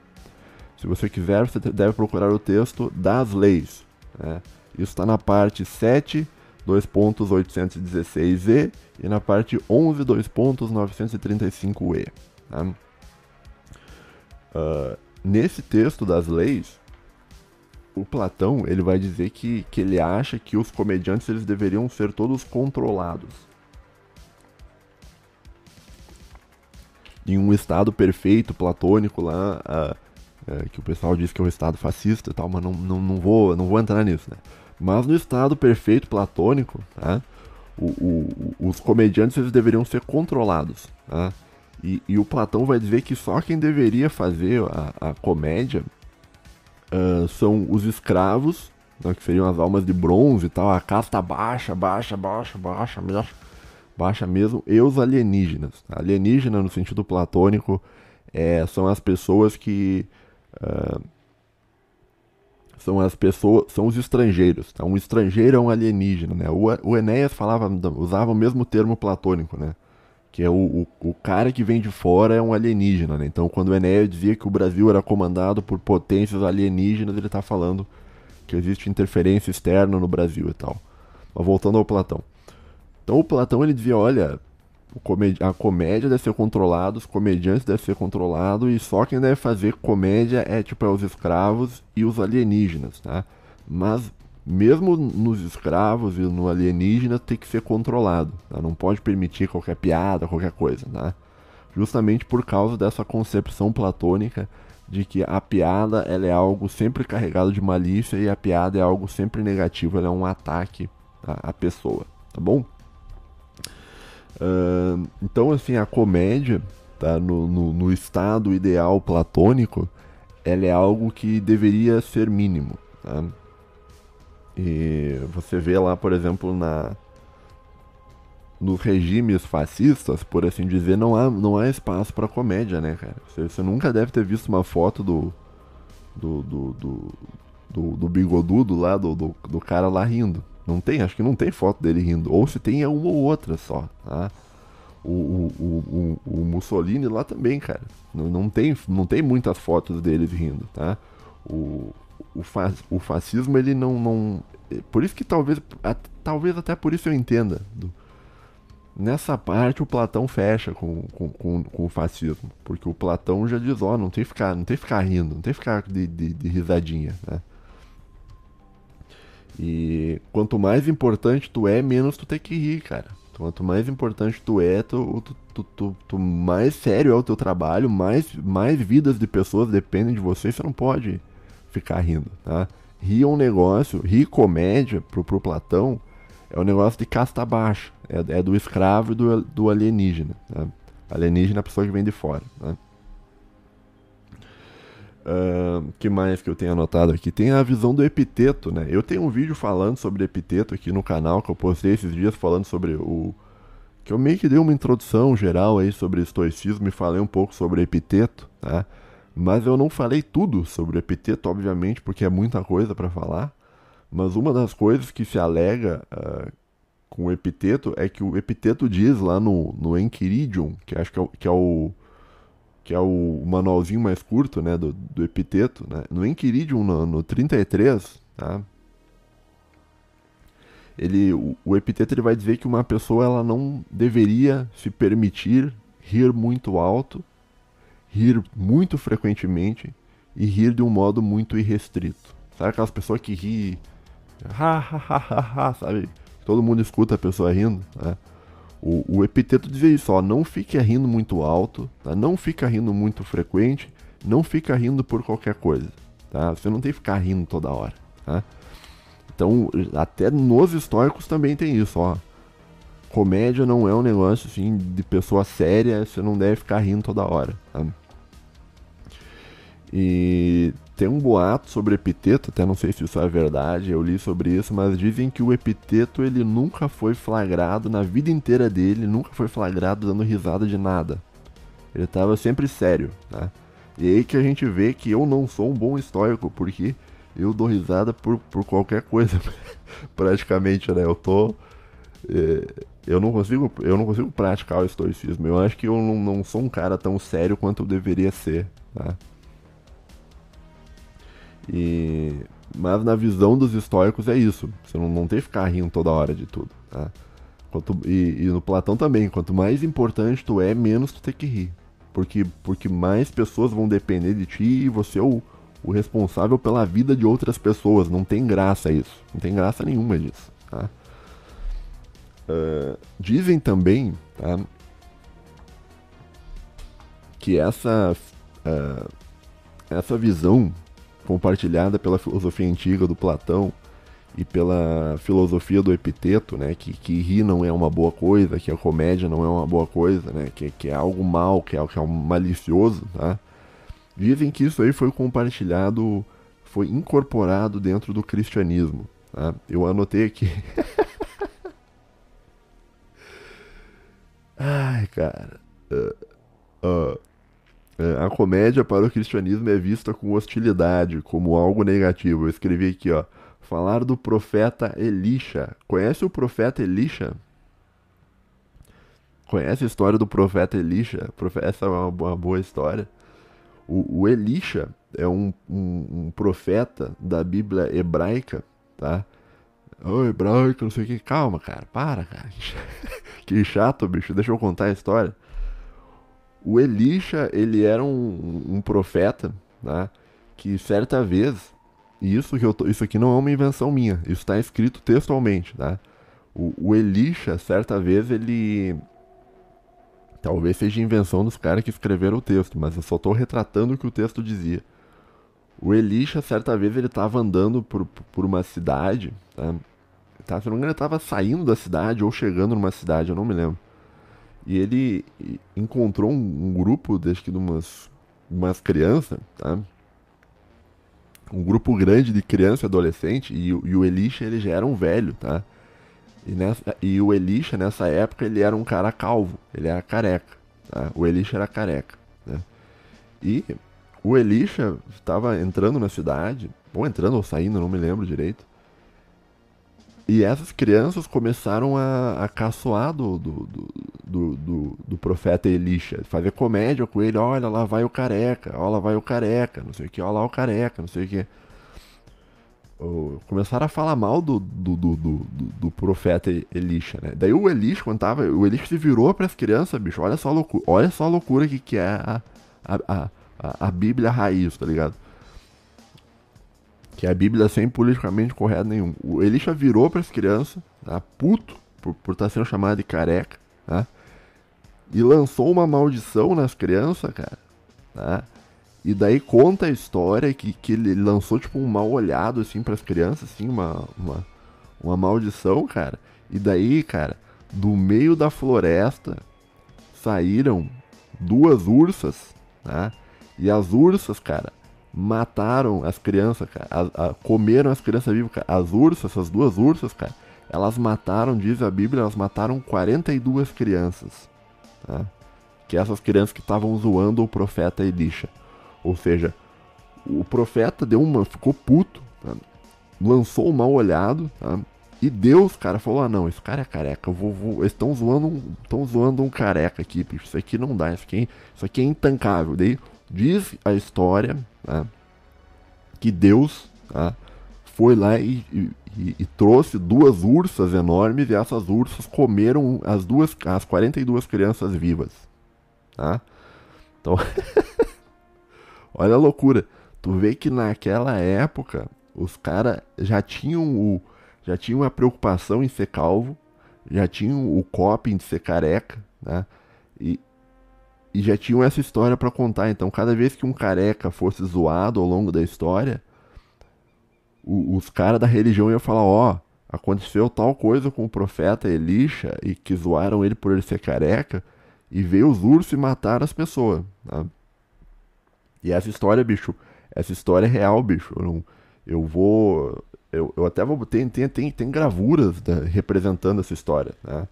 Se você quiser, você deve procurar o texto das leis. Né? Isso está na parte 7, 2.816e e na parte 11, 2.935e. Tá? Uh, nesse texto das leis, o Platão ele vai dizer que, que ele acha que os comediantes eles deveriam ser todos controlados. Em um estado perfeito, platônico lá, que o pessoal diz que é o estado fascista e tal, mas não, não, não, vou, não vou entrar nisso, né? Mas no estado perfeito platônico, tá? o, o, os comediantes eles deveriam ser controlados. Tá? E, e, o Platão vai dizer que só quem deveria fazer a, a comédia uh, são os escravos, né, que seriam as almas de bronze e tal, a casta baixa, baixa, baixa, baixa, baixa, baixa mesmo, e os alienígenas. Alienígena, no sentido platônico, é, são as pessoas que. Uh, são as pessoas, são os estrangeiros. Tá? Um estrangeiro é um alienígena, né? O, o Enéas falava, usava o mesmo termo platônico, né? Que é o, o, o, cara que vem de fora é um alienígena, né? Então, quando o Enéas dizia que o Brasil era comandado por potências alienígenas, ele está falando que existe interferência externa no Brasil e tal. Mas voltando ao Platão. Então, o Platão ele dizia, olha, a comédia deve ser controlada, os comediantes devem ser controlados e só quem deve fazer comédia é tipo é os escravos e os alienígenas, tá? Mas mesmo nos escravos e no alienígena tem que ser controlado, tá? não pode permitir qualquer piada, qualquer coisa, tá? Justamente por causa dessa concepção platônica de que a piada ela é algo sempre carregado de malícia e a piada é algo sempre negativo, ela é um ataque à pessoa, tá bom? Então, assim, a comédia, tá, no, no, no, estado ideal platônico, ela é algo que deveria ser mínimo. Tá? E você vê lá, por exemplo, na nos regimes fascistas, por assim dizer, não há, não há espaço para comédia, né, cara? Você, você, nunca deve ter visto uma foto do do, do, do, do, do bigodudo lá, do, do, do cara lá rindo. Não tem, acho que não tem foto dele rindo. Ou se tem é uma ou outra só, tá? O, o, o, o Mussolini lá também, cara. Não, não, tem, não tem muitas fotos deles rindo, tá? O, o, o fascismo, ele não, não. Por isso que talvez. A, talvez até por isso eu entenda. Do, nessa parte o Platão fecha com, com, com, com, o fascismo. Porque o Platão já diz, ó, não tem que ficar, não tem que ficar rindo, não tem que ficar de, de, de risadinha, né? E quanto mais importante tu é, menos tu tem que rir, cara. Quanto mais importante tu é, tu, tu, tu, tu, mais sério é o teu trabalho, mais, mais vidas de pessoas dependem de você, você não pode ficar rindo, tá? Rir é um negócio, rir comédia pro, pro Platão é um negócio de casta baixa, é, é do escravo e do, do alienígena. Tá? Alienígena é a pessoa que vem de fora. Tá? Uh, que mais que eu tenho anotado aqui? Tem a visão do epiteto, né? Eu tenho um vídeo falando sobre epiteto aqui no canal que eu postei esses dias falando sobre o. Que eu meio que dei uma introdução geral aí sobre estoicismo e falei um pouco sobre epiteto, tá? Mas eu não falei tudo sobre o epiteto, obviamente, porque é muita coisa para falar. Mas uma das coisas que se alega uh, com o epiteto é que o epiteto diz lá no, no Enchiridion, que acho que é, que é o que é o manualzinho mais curto, né, do, do epiteto, né? No Enchiridium, no, no 33, tá? Ele, o, o epiteto ele vai dizer que uma pessoa ela não deveria se permitir rir muito alto, rir muito frequentemente e rir de um modo muito irrestrito. Sabe aquelas pessoas que ri, ha, ha, ha, ha, ha sabe? Todo mundo escuta a pessoa rindo, né? O, o epiteto dizia isso, ó, não fique rindo muito alto, tá? não fica rindo muito frequente, não fica rindo por qualquer coisa, tá? Você não tem que ficar rindo toda hora, tá? Então, até nos históricos também tem isso, ó. Comédia não é um negócio assim de pessoa séria, você não deve ficar rindo toda hora, tá? E tem um boato sobre epiteto, até não sei se isso é verdade, eu li sobre isso, mas dizem que o epiteto ele nunca foi flagrado na vida inteira dele, nunca foi flagrado dando risada de nada. Ele estava sempre sério, né? E aí que a gente vê que eu não sou um bom histórico, porque eu dou risada por, por qualquer coisa, praticamente, né? Eu tô. É, eu não consigo eu não consigo praticar o estoicismo. Eu acho que eu não, não sou um cara tão sério quanto eu deveria ser, tá? E, mas na visão dos estoicos é isso. Você não, não tem que ficar rindo toda hora de tudo, tá? Quanto, e, e, no Platão também, quanto mais importante tu é, menos tu tem que rir. Porque, porque mais pessoas vão depender de ti e você é o, o responsável pela vida de outras pessoas. Não tem graça isso. Não tem graça nenhuma disso. Tá? Uh, dizem também tá, que essa, uh, essa visão compartilhada pela filosofia antiga do Platão e pela filosofia do Epiteto, né, que, que rir não é uma boa coisa, que a comédia não é uma boa coisa, né, que, que é algo mal, que é, que é um malicioso, tá? Dizem que isso aí foi compartilhado, foi incorporado dentro do cristianismo, tá? Eu anotei aqui. Ai, cara. Uh, uh, a comédia para o cristianismo é vista com hostilidade, como algo negativo. Eu escrevi aqui, ó falar do profeta Elisha. Conhece o profeta Elisha? Conhece a história do profeta Elisha? Essa é uma, boa história. O, o Elisha é um, um, um, profeta da Bíblia hebraica, tá? Oh, hebraico, não sei o que. Calma, cara, para, cara. que chato, bicho. Deixa eu contar a história. O Elisha, ele era um, um profeta, tá? Que certa vez e isso, que eu tô, isso aqui não é uma invenção minha, isso está escrito textualmente, tá? O, o Elisha, certa vez, ele. Talvez seja invenção dos caras que escreveram o texto, mas eu só estou retratando o que o texto dizia. O Elisha, certa vez, ele estava andando por, por uma cidade, tá? tá? Se não me engano, ele estava saindo da cidade ou chegando numa cidade, eu não me lembro. E ele encontrou um, um grupo, acho que de umas, umas crianças, tá? um grupo grande de criança e adolescente, e, e, o Elisha ele já era um velho, tá? E, nessa, e o Elisha, nessa época, ele era um cara calvo, ele era careca, tá? O Elisha era careca, né? E o Elisha estava entrando na cidade, ou entrando ou saindo, não me lembro direito, e essas crianças começaram a, a caçoar do, do, do, do, do profeta Elisha, fazer comédia com ele, olha lá vai o careca, olha lá vai o careca, não sei o que, olha lá o careca, não sei o que. Começaram a falar mal do, do, do, do, do profeta Elisha, né? Daí o Elisha, quando tava, o Elisha se virou para as crianças, bicho, olha só a loucura, olha só a loucura que, que é a, a, a, a Bíblia raiz, tá ligado? Que a Bíblia sem politicamente correto nenhum. O Elisha virou para as crianças, tá? puto por estar tá sendo chamado de careca, tá? e lançou uma maldição nas crianças, cara. Tá? E daí conta a história que, que ele lançou tipo um mal olhado assim para as crianças, assim, uma, uma, uma maldição, cara. E daí, cara, do meio da floresta saíram duas ursas, tá? E as ursas, cara, mataram as crianças, cara. A, a, comeram as crianças vivas, cara. As ursas, essas duas ursas, cara, elas mataram, diz a Bíblia, elas mataram 42 crianças. Tá? Que essas crianças que estavam zoando o profeta Elisha. Ou seja, o profeta deu uma. ficou puto, tá? lançou um mal olhado, tá? E Deus, cara, falou: ah, não, esse cara é careca, eu vou, vou eles estão zoando, estão zoando um careca aqui, bicho. Isso aqui não dá, isso aqui, é, isso aqui é intancável. Daí diz a história tá? que Deus tá? foi lá e, e, e, trouxe duas ursas enormes e essas ursas comeram as duas as 42 crianças vivas. Tá? Então, olha a loucura. Tu vê que naquela época os caras já tinham o já tinham a preocupação em ser calvo, já tinham o coping de ser careca, né? E, e já tinham essa história para contar. Então, cada vez que um careca fosse zoado ao longo da história, o, os caras da religião iam falar: Ó, oh, aconteceu tal coisa com o profeta Elisha e que zoaram ele por ele ser careca, e veio os ursos e mataram as pessoas. Tá? E essa história, bicho, essa história é real, bicho. Eu, não, eu vou. Eu, eu até vou. Tem, tem, tem, tem gravuras representando essa história, né?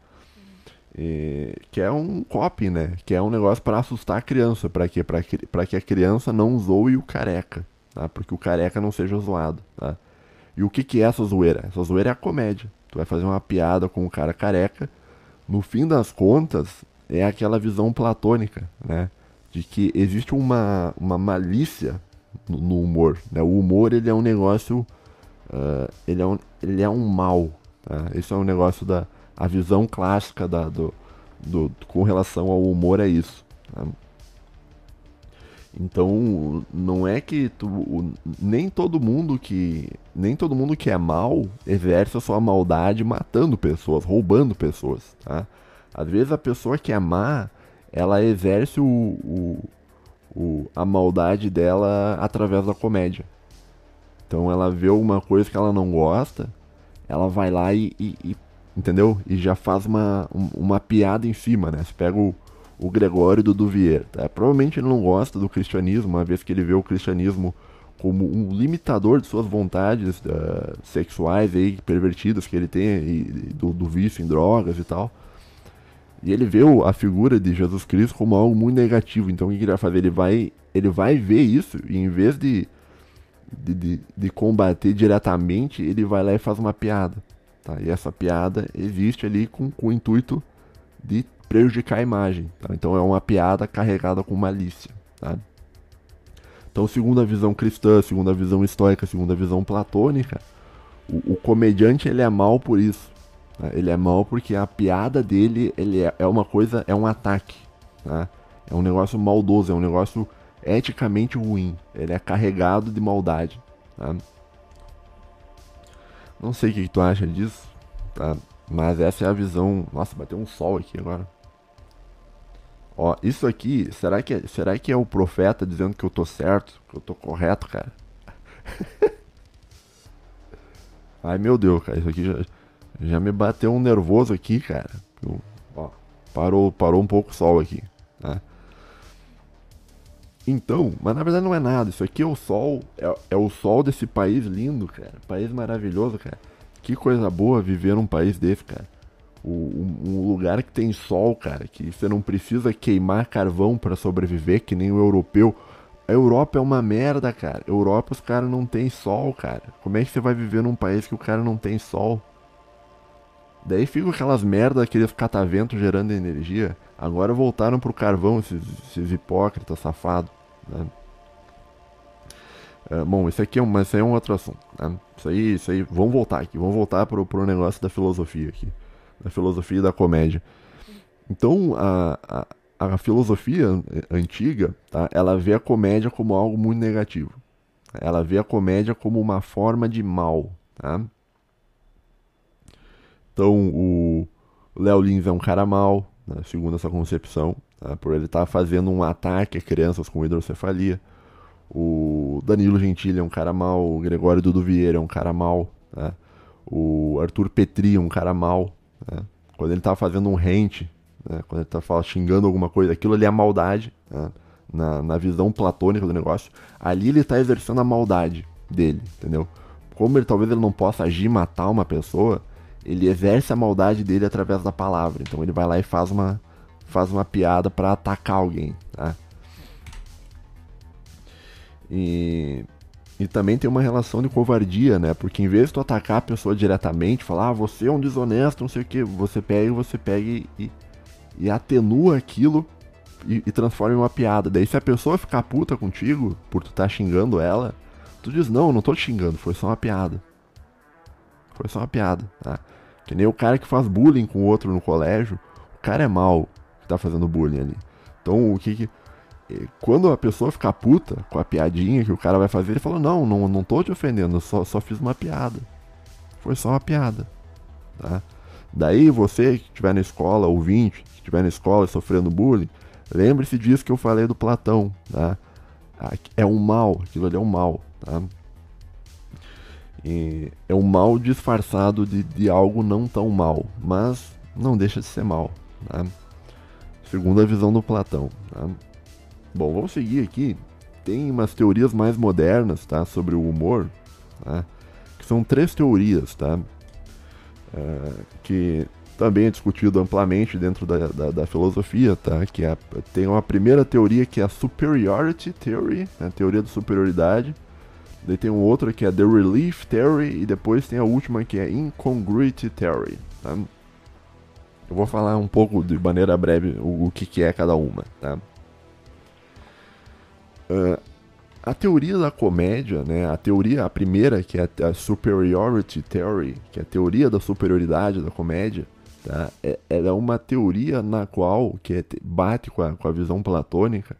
E, que é um copy, né? Que é um negócio para assustar a criança, para quê? Para que, que a criança não zoe o careca, tá? Porque o careca não seja zoado, tá? E o que, que é essa zoeira? Essa zoeira é a comédia. Tu vai fazer uma piada com o cara careca. No fim das contas, é aquela visão platônica, né? De que existe uma, uma malícia no, no humor. Né? O humor ele é um negócio. Uh, ele, é um, ele é um mal. Tá? Esse é um negócio da. A visão clássica da, do, do, com relação ao humor é isso. Tá? Então, não é que tu, nem todo mundo que nem todo mundo que é mal exerce a sua maldade matando pessoas, roubando pessoas, tá? Às vezes a pessoa que é má, ela exerce o, o, o, a maldade dela através da comédia. Então ela vê uma coisa que ela não gosta, ela vai lá e, e, e entendeu? E já faz uma, uma piada em cima, né? Você pega o, o Gregório do Duvier. Tá? Provavelmente ele não gosta do cristianismo, uma vez que ele vê o cristianismo como um limitador de suas vontades uh, sexuais aí, pervertidas que ele tem, e, do, do, vício em drogas e tal. E ele vê a figura de Jesus Cristo como algo muito negativo. Então o que ele vai fazer? Ele vai, ele vai ver isso e em vez de, de, de, de combater diretamente, ele vai lá e faz uma piada. Tá? E essa piada existe ali com, com o intuito de prejudicar a imagem. Tá? Então é uma piada carregada com malícia. Tá? Então, segundo a visão cristã, segundo a visão histórica, segundo a visão platônica, o, o comediante ele é mal por isso. Tá? Ele é mal porque a piada dele ele é, é uma coisa, é um ataque. Tá? É um negócio maldoso, é um negócio eticamente ruim. Ele é carregado de maldade. Tá? Não sei o que, tu acha disso, tá? mas essa é a visão. Nossa, bateu um sol aqui agora. Ó, isso aqui, será que, é, será que é o profeta dizendo que eu tô certo? Que eu tô correto, cara? Ai, meu Deus, cara, isso aqui já, já me bateu um nervoso aqui, cara. Eu, ó, parou, parou um pouco o sol aqui, tá? Então, mas na verdade não é nada. Isso aqui é o sol, é, é o sol desse país lindo, cara. País maravilhoso, cara. Que coisa boa viver num país desse, cara um lugar que tem sol, cara, que você não precisa queimar carvão para sobreviver, que nem o europeu. A Europa é uma merda, cara. Europa os caras não tem sol, cara. Como é que você vai viver num país que o cara não tem sol? Daí ficam aquelas merdas, aqueles cataventos gerando energia. Agora voltaram pro carvão, esses, esses hipócritas safados. Né? É, bom, isso aqui é, um, aí é um outro assunto. Né? Isso aí, isso aí, vamos voltar aqui, vamos voltar pro, pro negócio da filosofia aqui da filosofia da comédia. Então, a, a, a, filosofia antiga, tá, ela vê a comédia como algo muito negativo. Ela vê a comédia como uma forma de mal. Tá? Então, o Léo Lins é um cara mal, né, segundo essa concepção, tá, por ele estar tá fazendo um ataque a crianças com hidrocefalia. O Danilo Gentili é um cara mal, o Gregório Dudu Vieira é um cara mal, tá? o Arthur Petri é um cara mal, né? Quando ele está fazendo um rente, né? quando ele está xingando alguma coisa, aquilo ali é maldade, né? na, na visão platônica do negócio. Ali ele está exercendo a maldade dele, entendeu? Como ele talvez ele não possa agir matar uma pessoa, ele exerce a maldade dele através da palavra. Então ele vai lá e faz uma, faz uma piada para atacar alguém, tá? E e também tem uma relação de covardia, né? Porque em vez de tu atacar a pessoa diretamente, falar, ah, você é um desonesto, não sei o que, você pega, você pega e, e atenua aquilo e, e, transforma em uma piada. Daí se a pessoa ficar puta contigo por tu tá xingando ela, tu diz, não, não tô te xingando, foi só uma piada. Foi só uma piada, tá? Que nem o cara que faz bullying com o outro no colégio, o cara é mal que tá fazendo bullying ali. Então o que que quando a pessoa ficar puta com a piadinha que o cara vai fazer, ele fala: Não, não, não tô te ofendendo, só, só fiz uma piada. Foi só uma piada. Tá? Daí você que estiver na escola, ouvinte, que estiver na escola sofrendo bullying, lembre-se disso que eu falei do Platão. Tá? É um mal, aquilo ali é um mal. Tá? E é um mal disfarçado de, de algo não tão mal, mas não deixa de ser mal. Tá? Segundo a visão do Platão. Tá? Bom, vamos seguir aqui. Tem umas teorias mais modernas, tá? Sobre o humor, tá? Que são três teorias, tá? Uh, que também é discutido amplamente dentro da, da, da filosofia, tá? Que é, tem uma primeira teoria que é a Superiority Theory, né? a teoria da superioridade. Daí tem outro que é The Relief Theory e depois tem a última que é Incongruity Theory. Tá? Eu vou falar um pouco de maneira breve o, o que, que é cada uma. Tá? Uh, a teoria da comédia, né, a teoria, a primeira, que é a Superiority Theory, que é a teoria da superioridade da comédia, tá? é, ela é uma teoria na qual, que é, bate com a, com a visão platônica,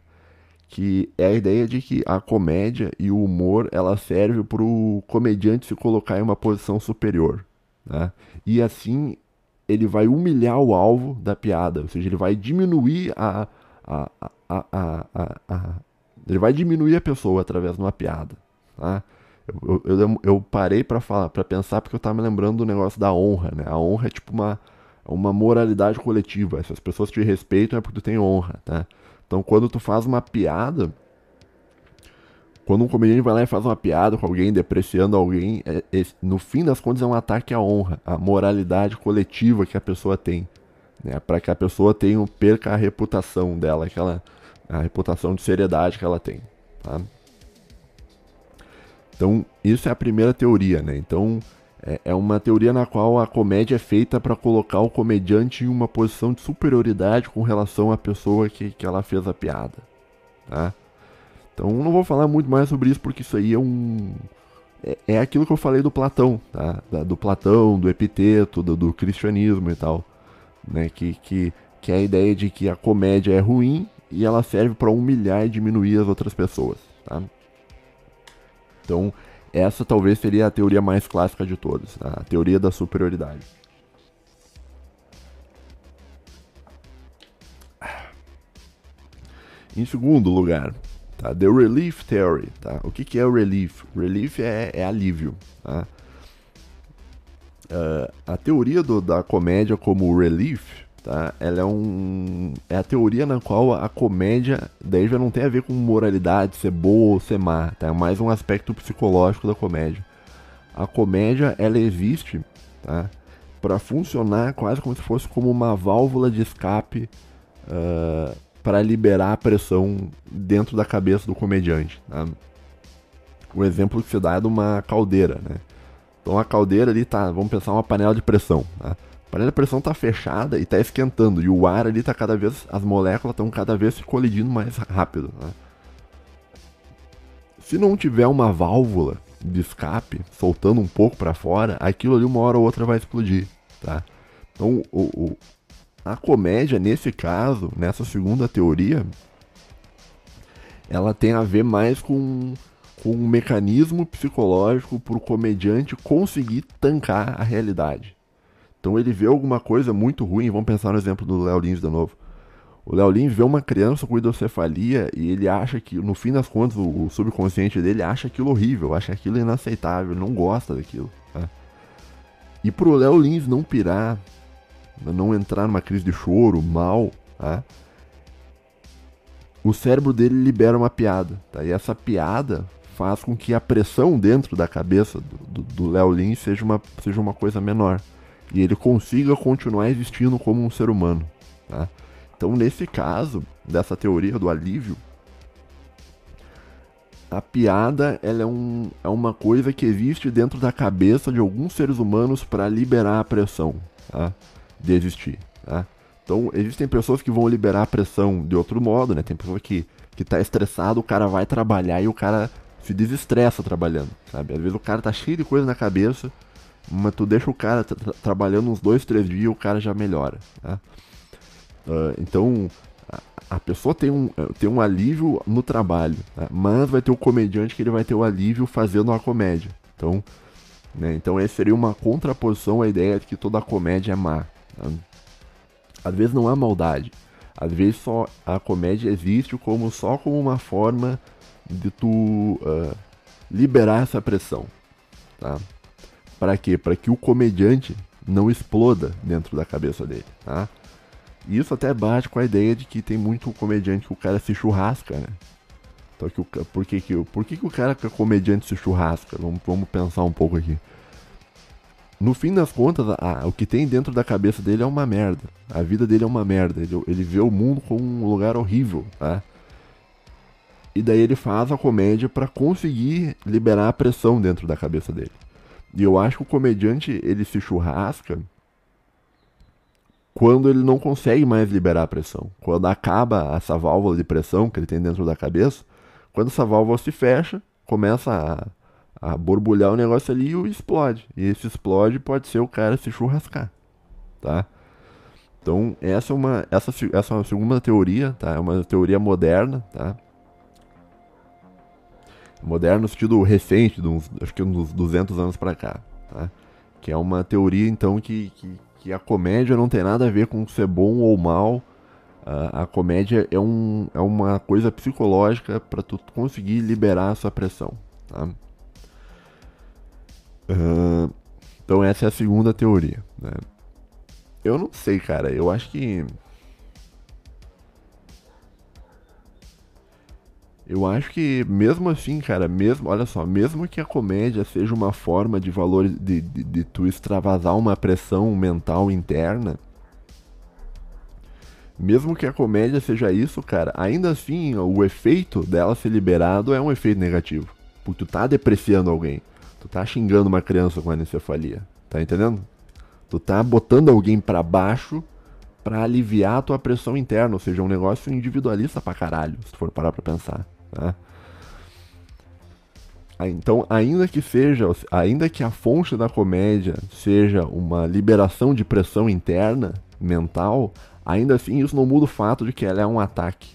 que é a ideia de que a comédia e o humor ela serve para o comediante se colocar em uma posição superior. Tá? E assim ele vai humilhar o alvo da piada, ou seja, ele vai diminuir a, a, a, a, a ele vai diminuir a pessoa através de uma piada. Tá? Eu, eu, eu parei para falar, para pensar, porque eu estava me lembrando do negócio da honra. Né? A honra é tipo uma, uma moralidade coletiva. Se as pessoas te respeitam é porque tu tem honra. Tá? Então quando tu faz uma piada. Quando um comediante vai lá e faz uma piada com alguém, depreciando alguém, é, é, no fim das contas é um ataque à honra, à moralidade coletiva que a pessoa tem. Né? Para que a pessoa tenha, perca a reputação dela, aquela a reputação de seriedade que ela tem. Tá? Então, isso é a primeira teoria, né? Então, é, é uma teoria na qual a comédia é feita para colocar o comediante em uma posição de superioridade com relação à pessoa que, que ela fez a piada, tá? Então, não vou falar muito mais sobre isso porque isso aí é um é, é aquilo que eu falei do Platão, tá? Da, do Platão, do Epiteto, do, do cristianismo e tal, né? Que, que, que é a ideia de que a comédia é ruim e ela serve para humilhar e diminuir as outras pessoas. Tá? Então, essa talvez seria a teoria mais clássica de todas, tá? a teoria da superioridade. Em segundo lugar, tá? The Relief Theory. Tá? O que, que é o relief? Relief é, é alívio. Tá? Uh, a teoria do, da comédia como relief tá? Ela é um é a teoria na qual a comédia daí já não tem a ver com moralidade, ser boa ou ser má, tá? É mais um aspecto psicológico da comédia. A comédia ela existe, tá? Para funcionar quase como se fosse como uma válvula de escape uh, para liberar a pressão dentro da cabeça do comediante. Tá? O exemplo que se dá é de uma caldeira, né? Então a caldeira ali tá, vamos pensar uma panela de pressão. Tá? A panela de pressão está fechada e está esquentando. E o ar ali está cada vez. As moléculas estão cada vez se colidindo mais rápido. Né? Se não tiver uma válvula de escape soltando um pouco para fora, aquilo ali uma hora ou outra vai explodir. Tá? Então o, o, a comédia, nesse caso, nessa segunda teoria, ela tem a ver mais com, com um mecanismo psicológico para o comediante conseguir tancar a realidade. Então ele vê alguma coisa muito ruim, vamos pensar no exemplo do Léo Lins de novo. O Léo Lins vê uma criança com hidrocefalia e ele acha que, no fim das contas, o, subconsciente dele acha aquilo horrível, acha aquilo inaceitável, não gosta daquilo. Tá? E pro Léo Lins não pirar, não entrar numa crise de choro, mal, tá? o cérebro dele libera uma piada. Tá? E essa piada faz com que a pressão dentro da cabeça do Léo Lins seja uma, seja uma coisa menor e ele consiga continuar existindo como um ser humano. Tá? Então, nesse caso, dessa teoria do alívio, a piada ela é, um, é uma coisa que existe dentro da cabeça de alguns seres humanos para liberar a pressão tá? De existir. Tá? Então, existem pessoas que vão liberar a pressão de outro modo, né? Tem pessoa que, que tá estressado, o cara vai trabalhar e o cara se desestressa trabalhando, sabe? Às vezes o cara tá cheio de coisa na cabeça, mas tu deixa o cara tra trabalhando uns dois, três dias o cara já melhora. Tá? Uh, então a, a, pessoa tem um, tem um alívio no trabalho, tá? mas vai ter o comediante que ele vai ter o alívio fazendo a comédia. Então, né, então essa seria uma contraposição à ideia de que toda comédia é má. Às vezes não há maldade. Às vezes só a comédia existe como só como uma forma de tu uh, liberar essa pressão. Tá? Para quê? Para que o comediante não exploda dentro da cabeça dele, tá? Isso até bate com a ideia de que tem muito comediante que o cara se churrasca, né? Então, que o, por, que, que, por que, que o cara que é comediante se churrasca? Vamos, vamos pensar um pouco aqui. No fim das contas, a, o que tem dentro da cabeça dele é uma merda. A vida dele é uma merda. Ele, ele vê o mundo como um lugar horrível, tá? E daí ele faz a comédia para conseguir liberar a pressão dentro da cabeça dele. E eu acho que o comediante ele se churrasca quando ele não consegue mais liberar a pressão. Quando acaba essa válvula de pressão que ele tem dentro da cabeça, quando essa válvula se fecha, começa a, a borbulhar o negócio ali e explode. E esse explode pode ser o cara se churrascar, tá? Então, essa é uma essa, essa é uma segunda teoria, tá? É uma teoria moderna, tá? Moderno no sentido recente, uns, acho que uns 200 anos para cá, tá? Que é uma teoria, então, que, que, que, a comédia não tem nada a ver com ser bom ou mal. Uh, a comédia é, um, é uma coisa psicológica para tu conseguir liberar a sua pressão, tá? Então essa é a segunda teoria, né? Eu não sei, cara. Eu acho que Eu acho que mesmo assim, cara, mesmo, olha só, mesmo que a comédia seja uma forma de valor de, de, de tu extravasar uma pressão mental interna, mesmo que a comédia seja isso, cara, ainda assim o efeito dela ser liberado é um efeito negativo. Porque tu tá depreciando alguém. Tu tá xingando uma criança com anencefalia. Tá entendendo? Tu tá botando alguém para baixo para aliviar a tua pressão interna. Ou seja, é um negócio individualista pra caralho, se tu for parar pra pensar. Tá? Então, ainda que seja, ainda que a fonte da comédia seja uma liberação de pressão interna, mental, ainda assim isso não muda o fato de que ela é um ataque,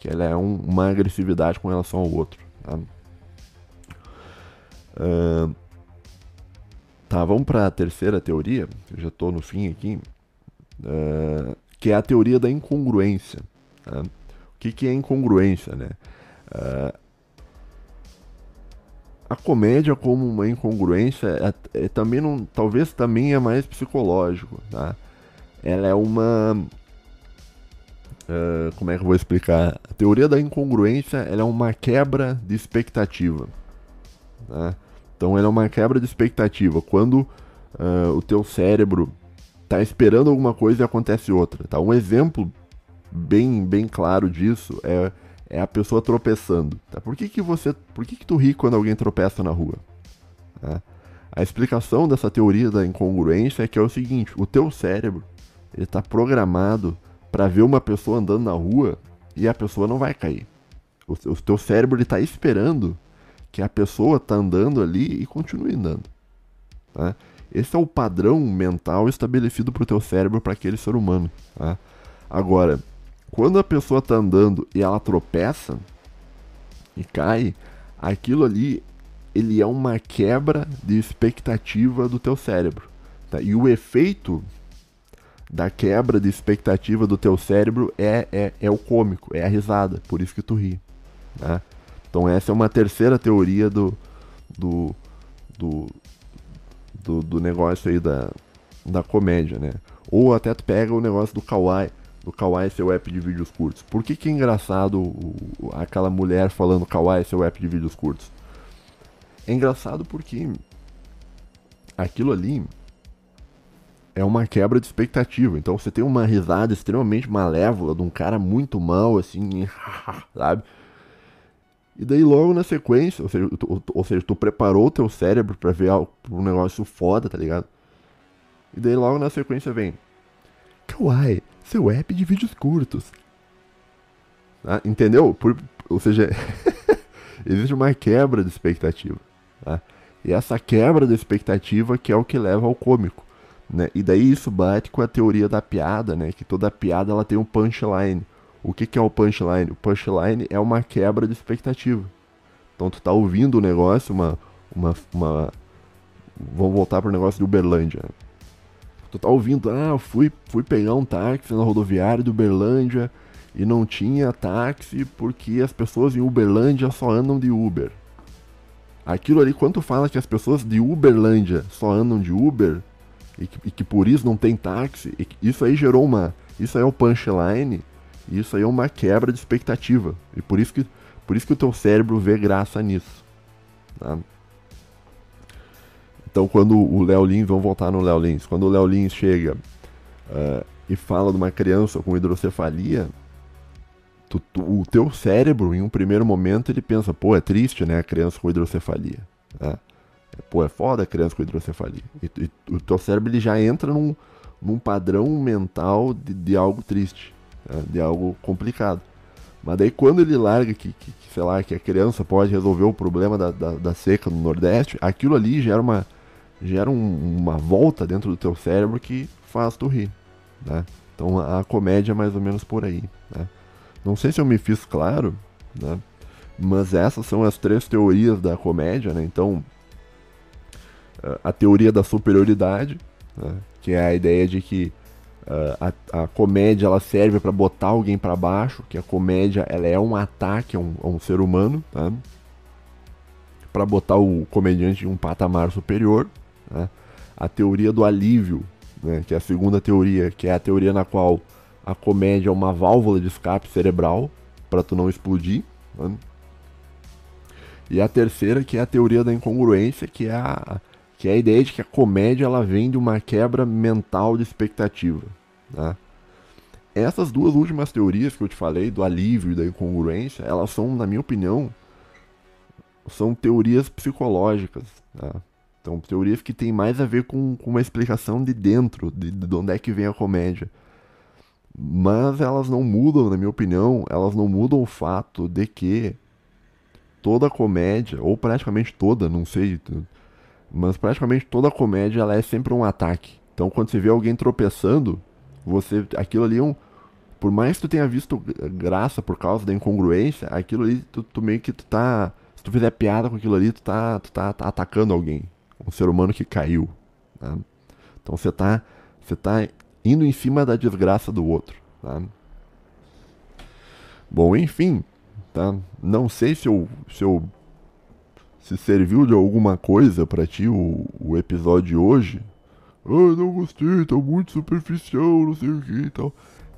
que ela é um, uma agressividade com relação ao outro. Tá, uh, tá vamos para a terceira teoria, eu já estou no fim aqui, uh, que é a teoria da incongruência. Tá? O que, que é incongruência, né? Uh, a comédia como uma incongruência é, é, também não, talvez também é mais psicológico, tá? Ela é uma uh, como é que eu vou explicar? A teoria da incongruência ela é uma quebra de expectativa, tá? Então ela é uma quebra de expectativa quando uh, o teu cérebro está esperando alguma coisa e acontece outra, tá? Um exemplo bem bem claro disso é é a pessoa tropeçando. Tá? Por que, que você. Por que, que tu ri quando alguém tropeça na rua? Tá? A explicação dessa teoria da incongruência é que é o seguinte: o teu cérebro está programado para ver uma pessoa andando na rua e a pessoa não vai cair. O, o teu cérebro está esperando que a pessoa está andando ali e continue andando. Tá? Esse é o padrão mental estabelecido para o teu cérebro para aquele ser humano. Tá? Agora, quando a pessoa está andando e ela tropeça e cai, aquilo ali ele é uma quebra de expectativa do teu cérebro. Tá? E o efeito da quebra de expectativa do teu cérebro é, é, é o cômico, é a risada, por isso que tu ri. Tá? Então essa é uma terceira teoria do, do, do, do, do negócio aí da, da comédia, né? Ou até tu pega o negócio do kawaii do Kawaii seu app de vídeos curtos. Por que, que é engraçado o, aquela mulher falando Kawaii seu app de vídeos curtos? É engraçado porque aquilo ali é uma quebra de expectativa. Então você tem uma risada extremamente malévola de um cara muito mal, assim, sabe? E daí logo na sequência, ou seja, tu, ou seja, tu preparou o teu cérebro para ver um negócio foda, tá ligado? E daí logo na sequência vem Kawaii, seu app de vídeos curtos. Tá? Entendeu? Por, ou seja, existe uma quebra de expectativa. Tá? E essa quebra de expectativa que é o que leva ao cômico. Né? E daí isso bate com a teoria da piada, né? que toda piada ela tem um punchline. O que, que é o punchline? O punchline é uma quebra de expectativa. Então tu tá ouvindo o negócio, uma. uma, uma... Vamos voltar para o negócio de Uberlândia. Tu tá ouvindo, ah, fui, fui pegar um táxi na rodoviária de Uberlândia e não tinha táxi porque as pessoas em Uberlândia só andam de Uber. Aquilo ali, quando tu fala que as pessoas de Uberlândia só andam de Uber e que, e que por isso não tem táxi, isso aí gerou uma. Isso aí é o punchline, isso aí é uma quebra de expectativa. E por isso que, por isso que o teu cérebro vê graça nisso. Tá? Então, quando o Léo Lins, vamos voltar no Léo Lins, quando o Léo Lins chega uh, e fala de uma criança com hidrocefalia, tu, tu, o teu cérebro, em um primeiro momento, ele pensa, pô, é triste, né, a criança com hidrocefalia. Né? Pô, é foda a criança com hidrocefalia. E, e o teu cérebro ele já entra num, num padrão mental de, de algo triste? De algo complicado. Mas daí quando ele larga que, que, que, sei lá, que a criança pode resolver o problema da, da, da seca no Nordeste, aquilo ali gera uma, gera um, uma volta dentro do teu cérebro que faz tu rir, né? Então a, a comédia é mais ou menos por aí, né? Não sei se eu me fiz claro, né? Mas essas são as três teorias da comédia, né? Então a teoria da superioridade, né? que é a ideia de que Uh, a, a, comédia ela serve para botar alguém para baixo, que a comédia ela é um ataque a um, a um ser humano, tá? para botar o comediante em um patamar superior. Tá? A teoria do alívio, né? que é a segunda teoria, que é a teoria na qual a comédia é uma válvula de escape cerebral para tu não explodir. Tá? E a terceira, que é a teoria da incongruência, que é a, que é a ideia de que a comédia ela vem de uma quebra mental de expectativa. Né? Essas duas últimas teorias que eu te falei, do alívio e da incongruência, elas são, na minha opinião, são teorias psicológicas. Né? Então, teorias que têm mais a ver com, com uma explicação de dentro, de, de onde é que vem a comédia. Mas elas não mudam, na minha opinião, elas não mudam o fato de que toda comédia, ou praticamente toda, não sei, mas praticamente toda comédia ela é sempre um ataque. Então quando você vê alguém tropeçando, você aquilo ali é um por mais que tu tenha visto graça por causa da incongruência, aquilo ali tu, tu meio que tu tá, se tu fizer piada com aquilo ali, tu tá, tu tá, tá atacando alguém, um ser humano que caiu, né? Então você tá, você tá indo em cima da desgraça do outro, tá? Bom, enfim, tá? Não sei se eu, se eu se serviu de alguma coisa para ti o, o episódio de hoje. Ah, não gostei, tá muito superficial, não sei o que e tal.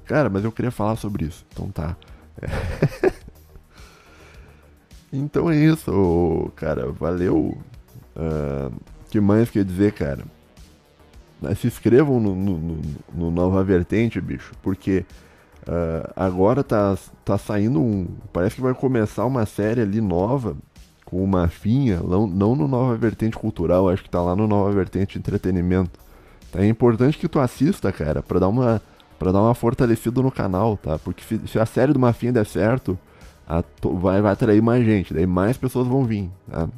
Cara, mas eu queria falar sobre isso, então tá. Então é isso, cara, valeu. Uh, que mais quer dizer, cara? Se inscrevam no, no, no, no Nova Vertente, bicho, porque uh, agora tá, tá saindo um. Parece que vai começar uma série ali nova com o Mafinha, não, não no Nova Vertente Cultural, acho que tá lá no Nova Vertente Entretenimento. Tá, é importante que tu assista, cara, pra dar uma, pra dar uma fortalecida no canal, tá? Porque se, se a série do Mafinha der certo, a, vai, vai atrair mais gente, daí mais pessoas vão vir, tá?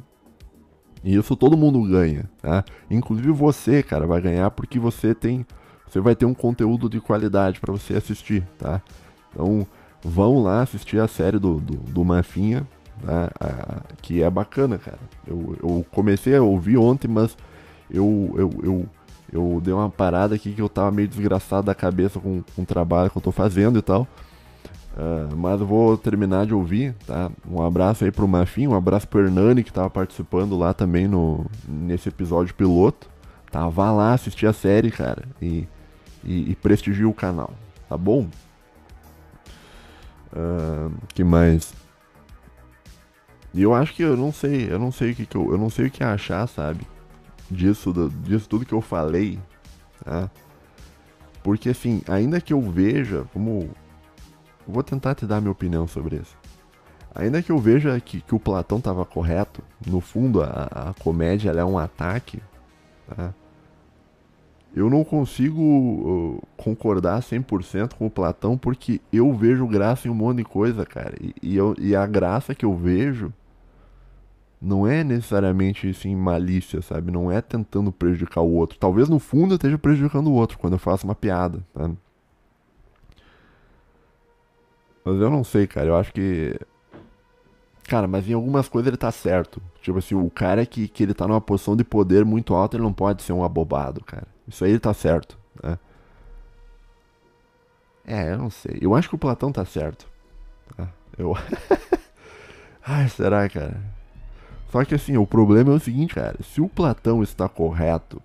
E isso todo mundo ganha, tá? Inclusive você, cara, vai ganhar porque você tem. Você vai ter um conteúdo de qualidade para você assistir, tá? Então, vão lá assistir a série do, do, do Mafinha, né, que é bacana, cara. Eu, eu comecei a ouvir ontem, mas eu, eu, eu, eu dei uma parada aqui que eu tava meio desgraçado da cabeça com, com o trabalho que eu tô fazendo e tal. Uh, mas eu vou terminar de ouvir, tá? Um abraço aí pro Mafim, um abraço pro Hernani que tava participando lá também no, nesse episódio piloto. Tá? Vá lá assistir a série, cara, e, e, e prestigie o canal, tá bom? Uh, que mais? E eu acho que eu não sei, eu não sei o que, que eu, eu não sei o que achar, sabe? Disso, do, disso tudo que eu falei, tá? Porque assim, ainda que eu veja como. Vou tentar te dar minha opinião sobre isso. Ainda que eu veja que, que o Platão estava correto, no fundo a, a comédia é um ataque, tá? eu não consigo concordar 100% com o Platão porque eu vejo graça em um monte de coisa, cara. E, e, eu, e a graça que eu vejo não é necessariamente assim malícia, sabe? Não é tentando prejudicar o outro. Talvez no fundo eu esteja prejudicando o outro quando eu faço uma piada, tá? Mas eu não sei, cara. Eu acho que. Cara, mas em algumas coisas ele tá certo. Tipo assim, o cara que, que ele tá numa posição de poder muito alta, ele não pode ser um abobado, cara. Isso aí ele tá certo, né? É, eu não sei. Eu acho que o Platão tá certo. Tá? Eu. Ai, será, cara? Só que assim, o problema é o seguinte, cara, se o Platão está correto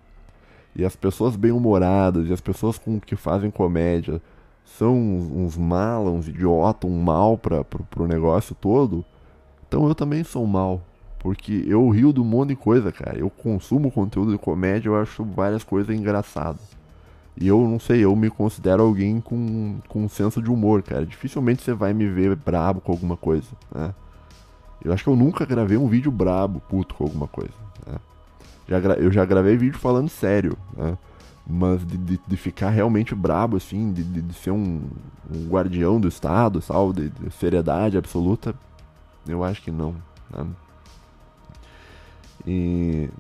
e as pessoas bem-humoradas e as pessoas com que fazem comédia são uns, uns malas, uns idiotas, um mal para pro, pro negócio todo, então eu também sou mal. Porque eu rio um monte de coisa, cara. Eu consumo conteúdo de comédia, eu acho várias coisas engraçadas. E eu não sei, eu me considero alguém com, com um senso de humor, cara. Dificilmente você vai me ver brabo com alguma coisa, né? Eu acho que eu nunca gravei um vídeo brabo, puto com alguma coisa. Né? Já eu já gravei vídeo falando sério, né? Mas de, de, de, ficar realmente brabo, assim, de, de, ser um, um, guardião do Estado, sabe? De, seriedade absoluta, eu acho que não. Né? E.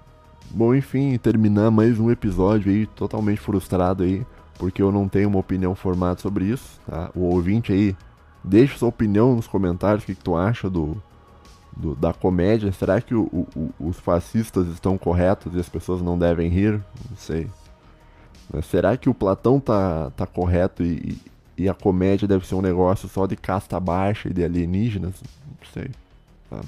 Bom, enfim, terminar mais um episódio aí, totalmente frustrado aí, porque eu não tenho uma opinião formada sobre isso, tá? O ouvinte aí, deixa sua opinião nos comentários, o que, que tu acha do, do, da comédia. Será que o, o, os fascistas estão corretos e as pessoas não devem rir? Não sei. Mas será que o Platão tá, tá correto e, e a comédia deve ser um negócio só de casta baixa e de alienígenas? Não sei. Tá.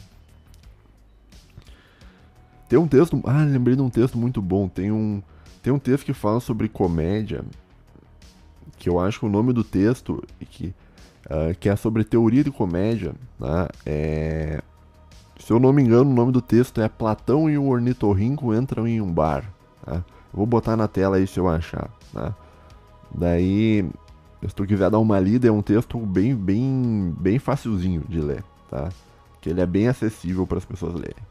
Tem um texto. Ah, lembrei de um texto muito bom. Tem um, tem um texto que fala sobre comédia. Que eu acho que o nome do texto. Que, uh, que é sobre teoria de comédia. Né? É, se eu não me engano, o nome do texto é Platão e o ornitorrinco entram em um bar. Tá? vou botar na tela aí se eu achar. Tá? Daí, se tu quiser dar uma lida, é um texto bem, bem, bem facilzinho de ler, tá? Que ele é bem acessível para as pessoas lerem.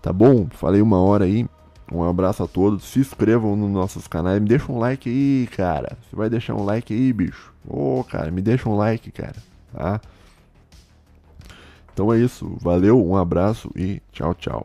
Tá bom? Falei uma hora aí. Um abraço a todos. Se inscrevam nos nossos canais. Me deixa um like aí, cara. Você vai deixar um like aí, bicho? Ô, oh, cara, me deixa um like, cara. Tá? Então é isso. Valeu, um abraço e tchau, tchau.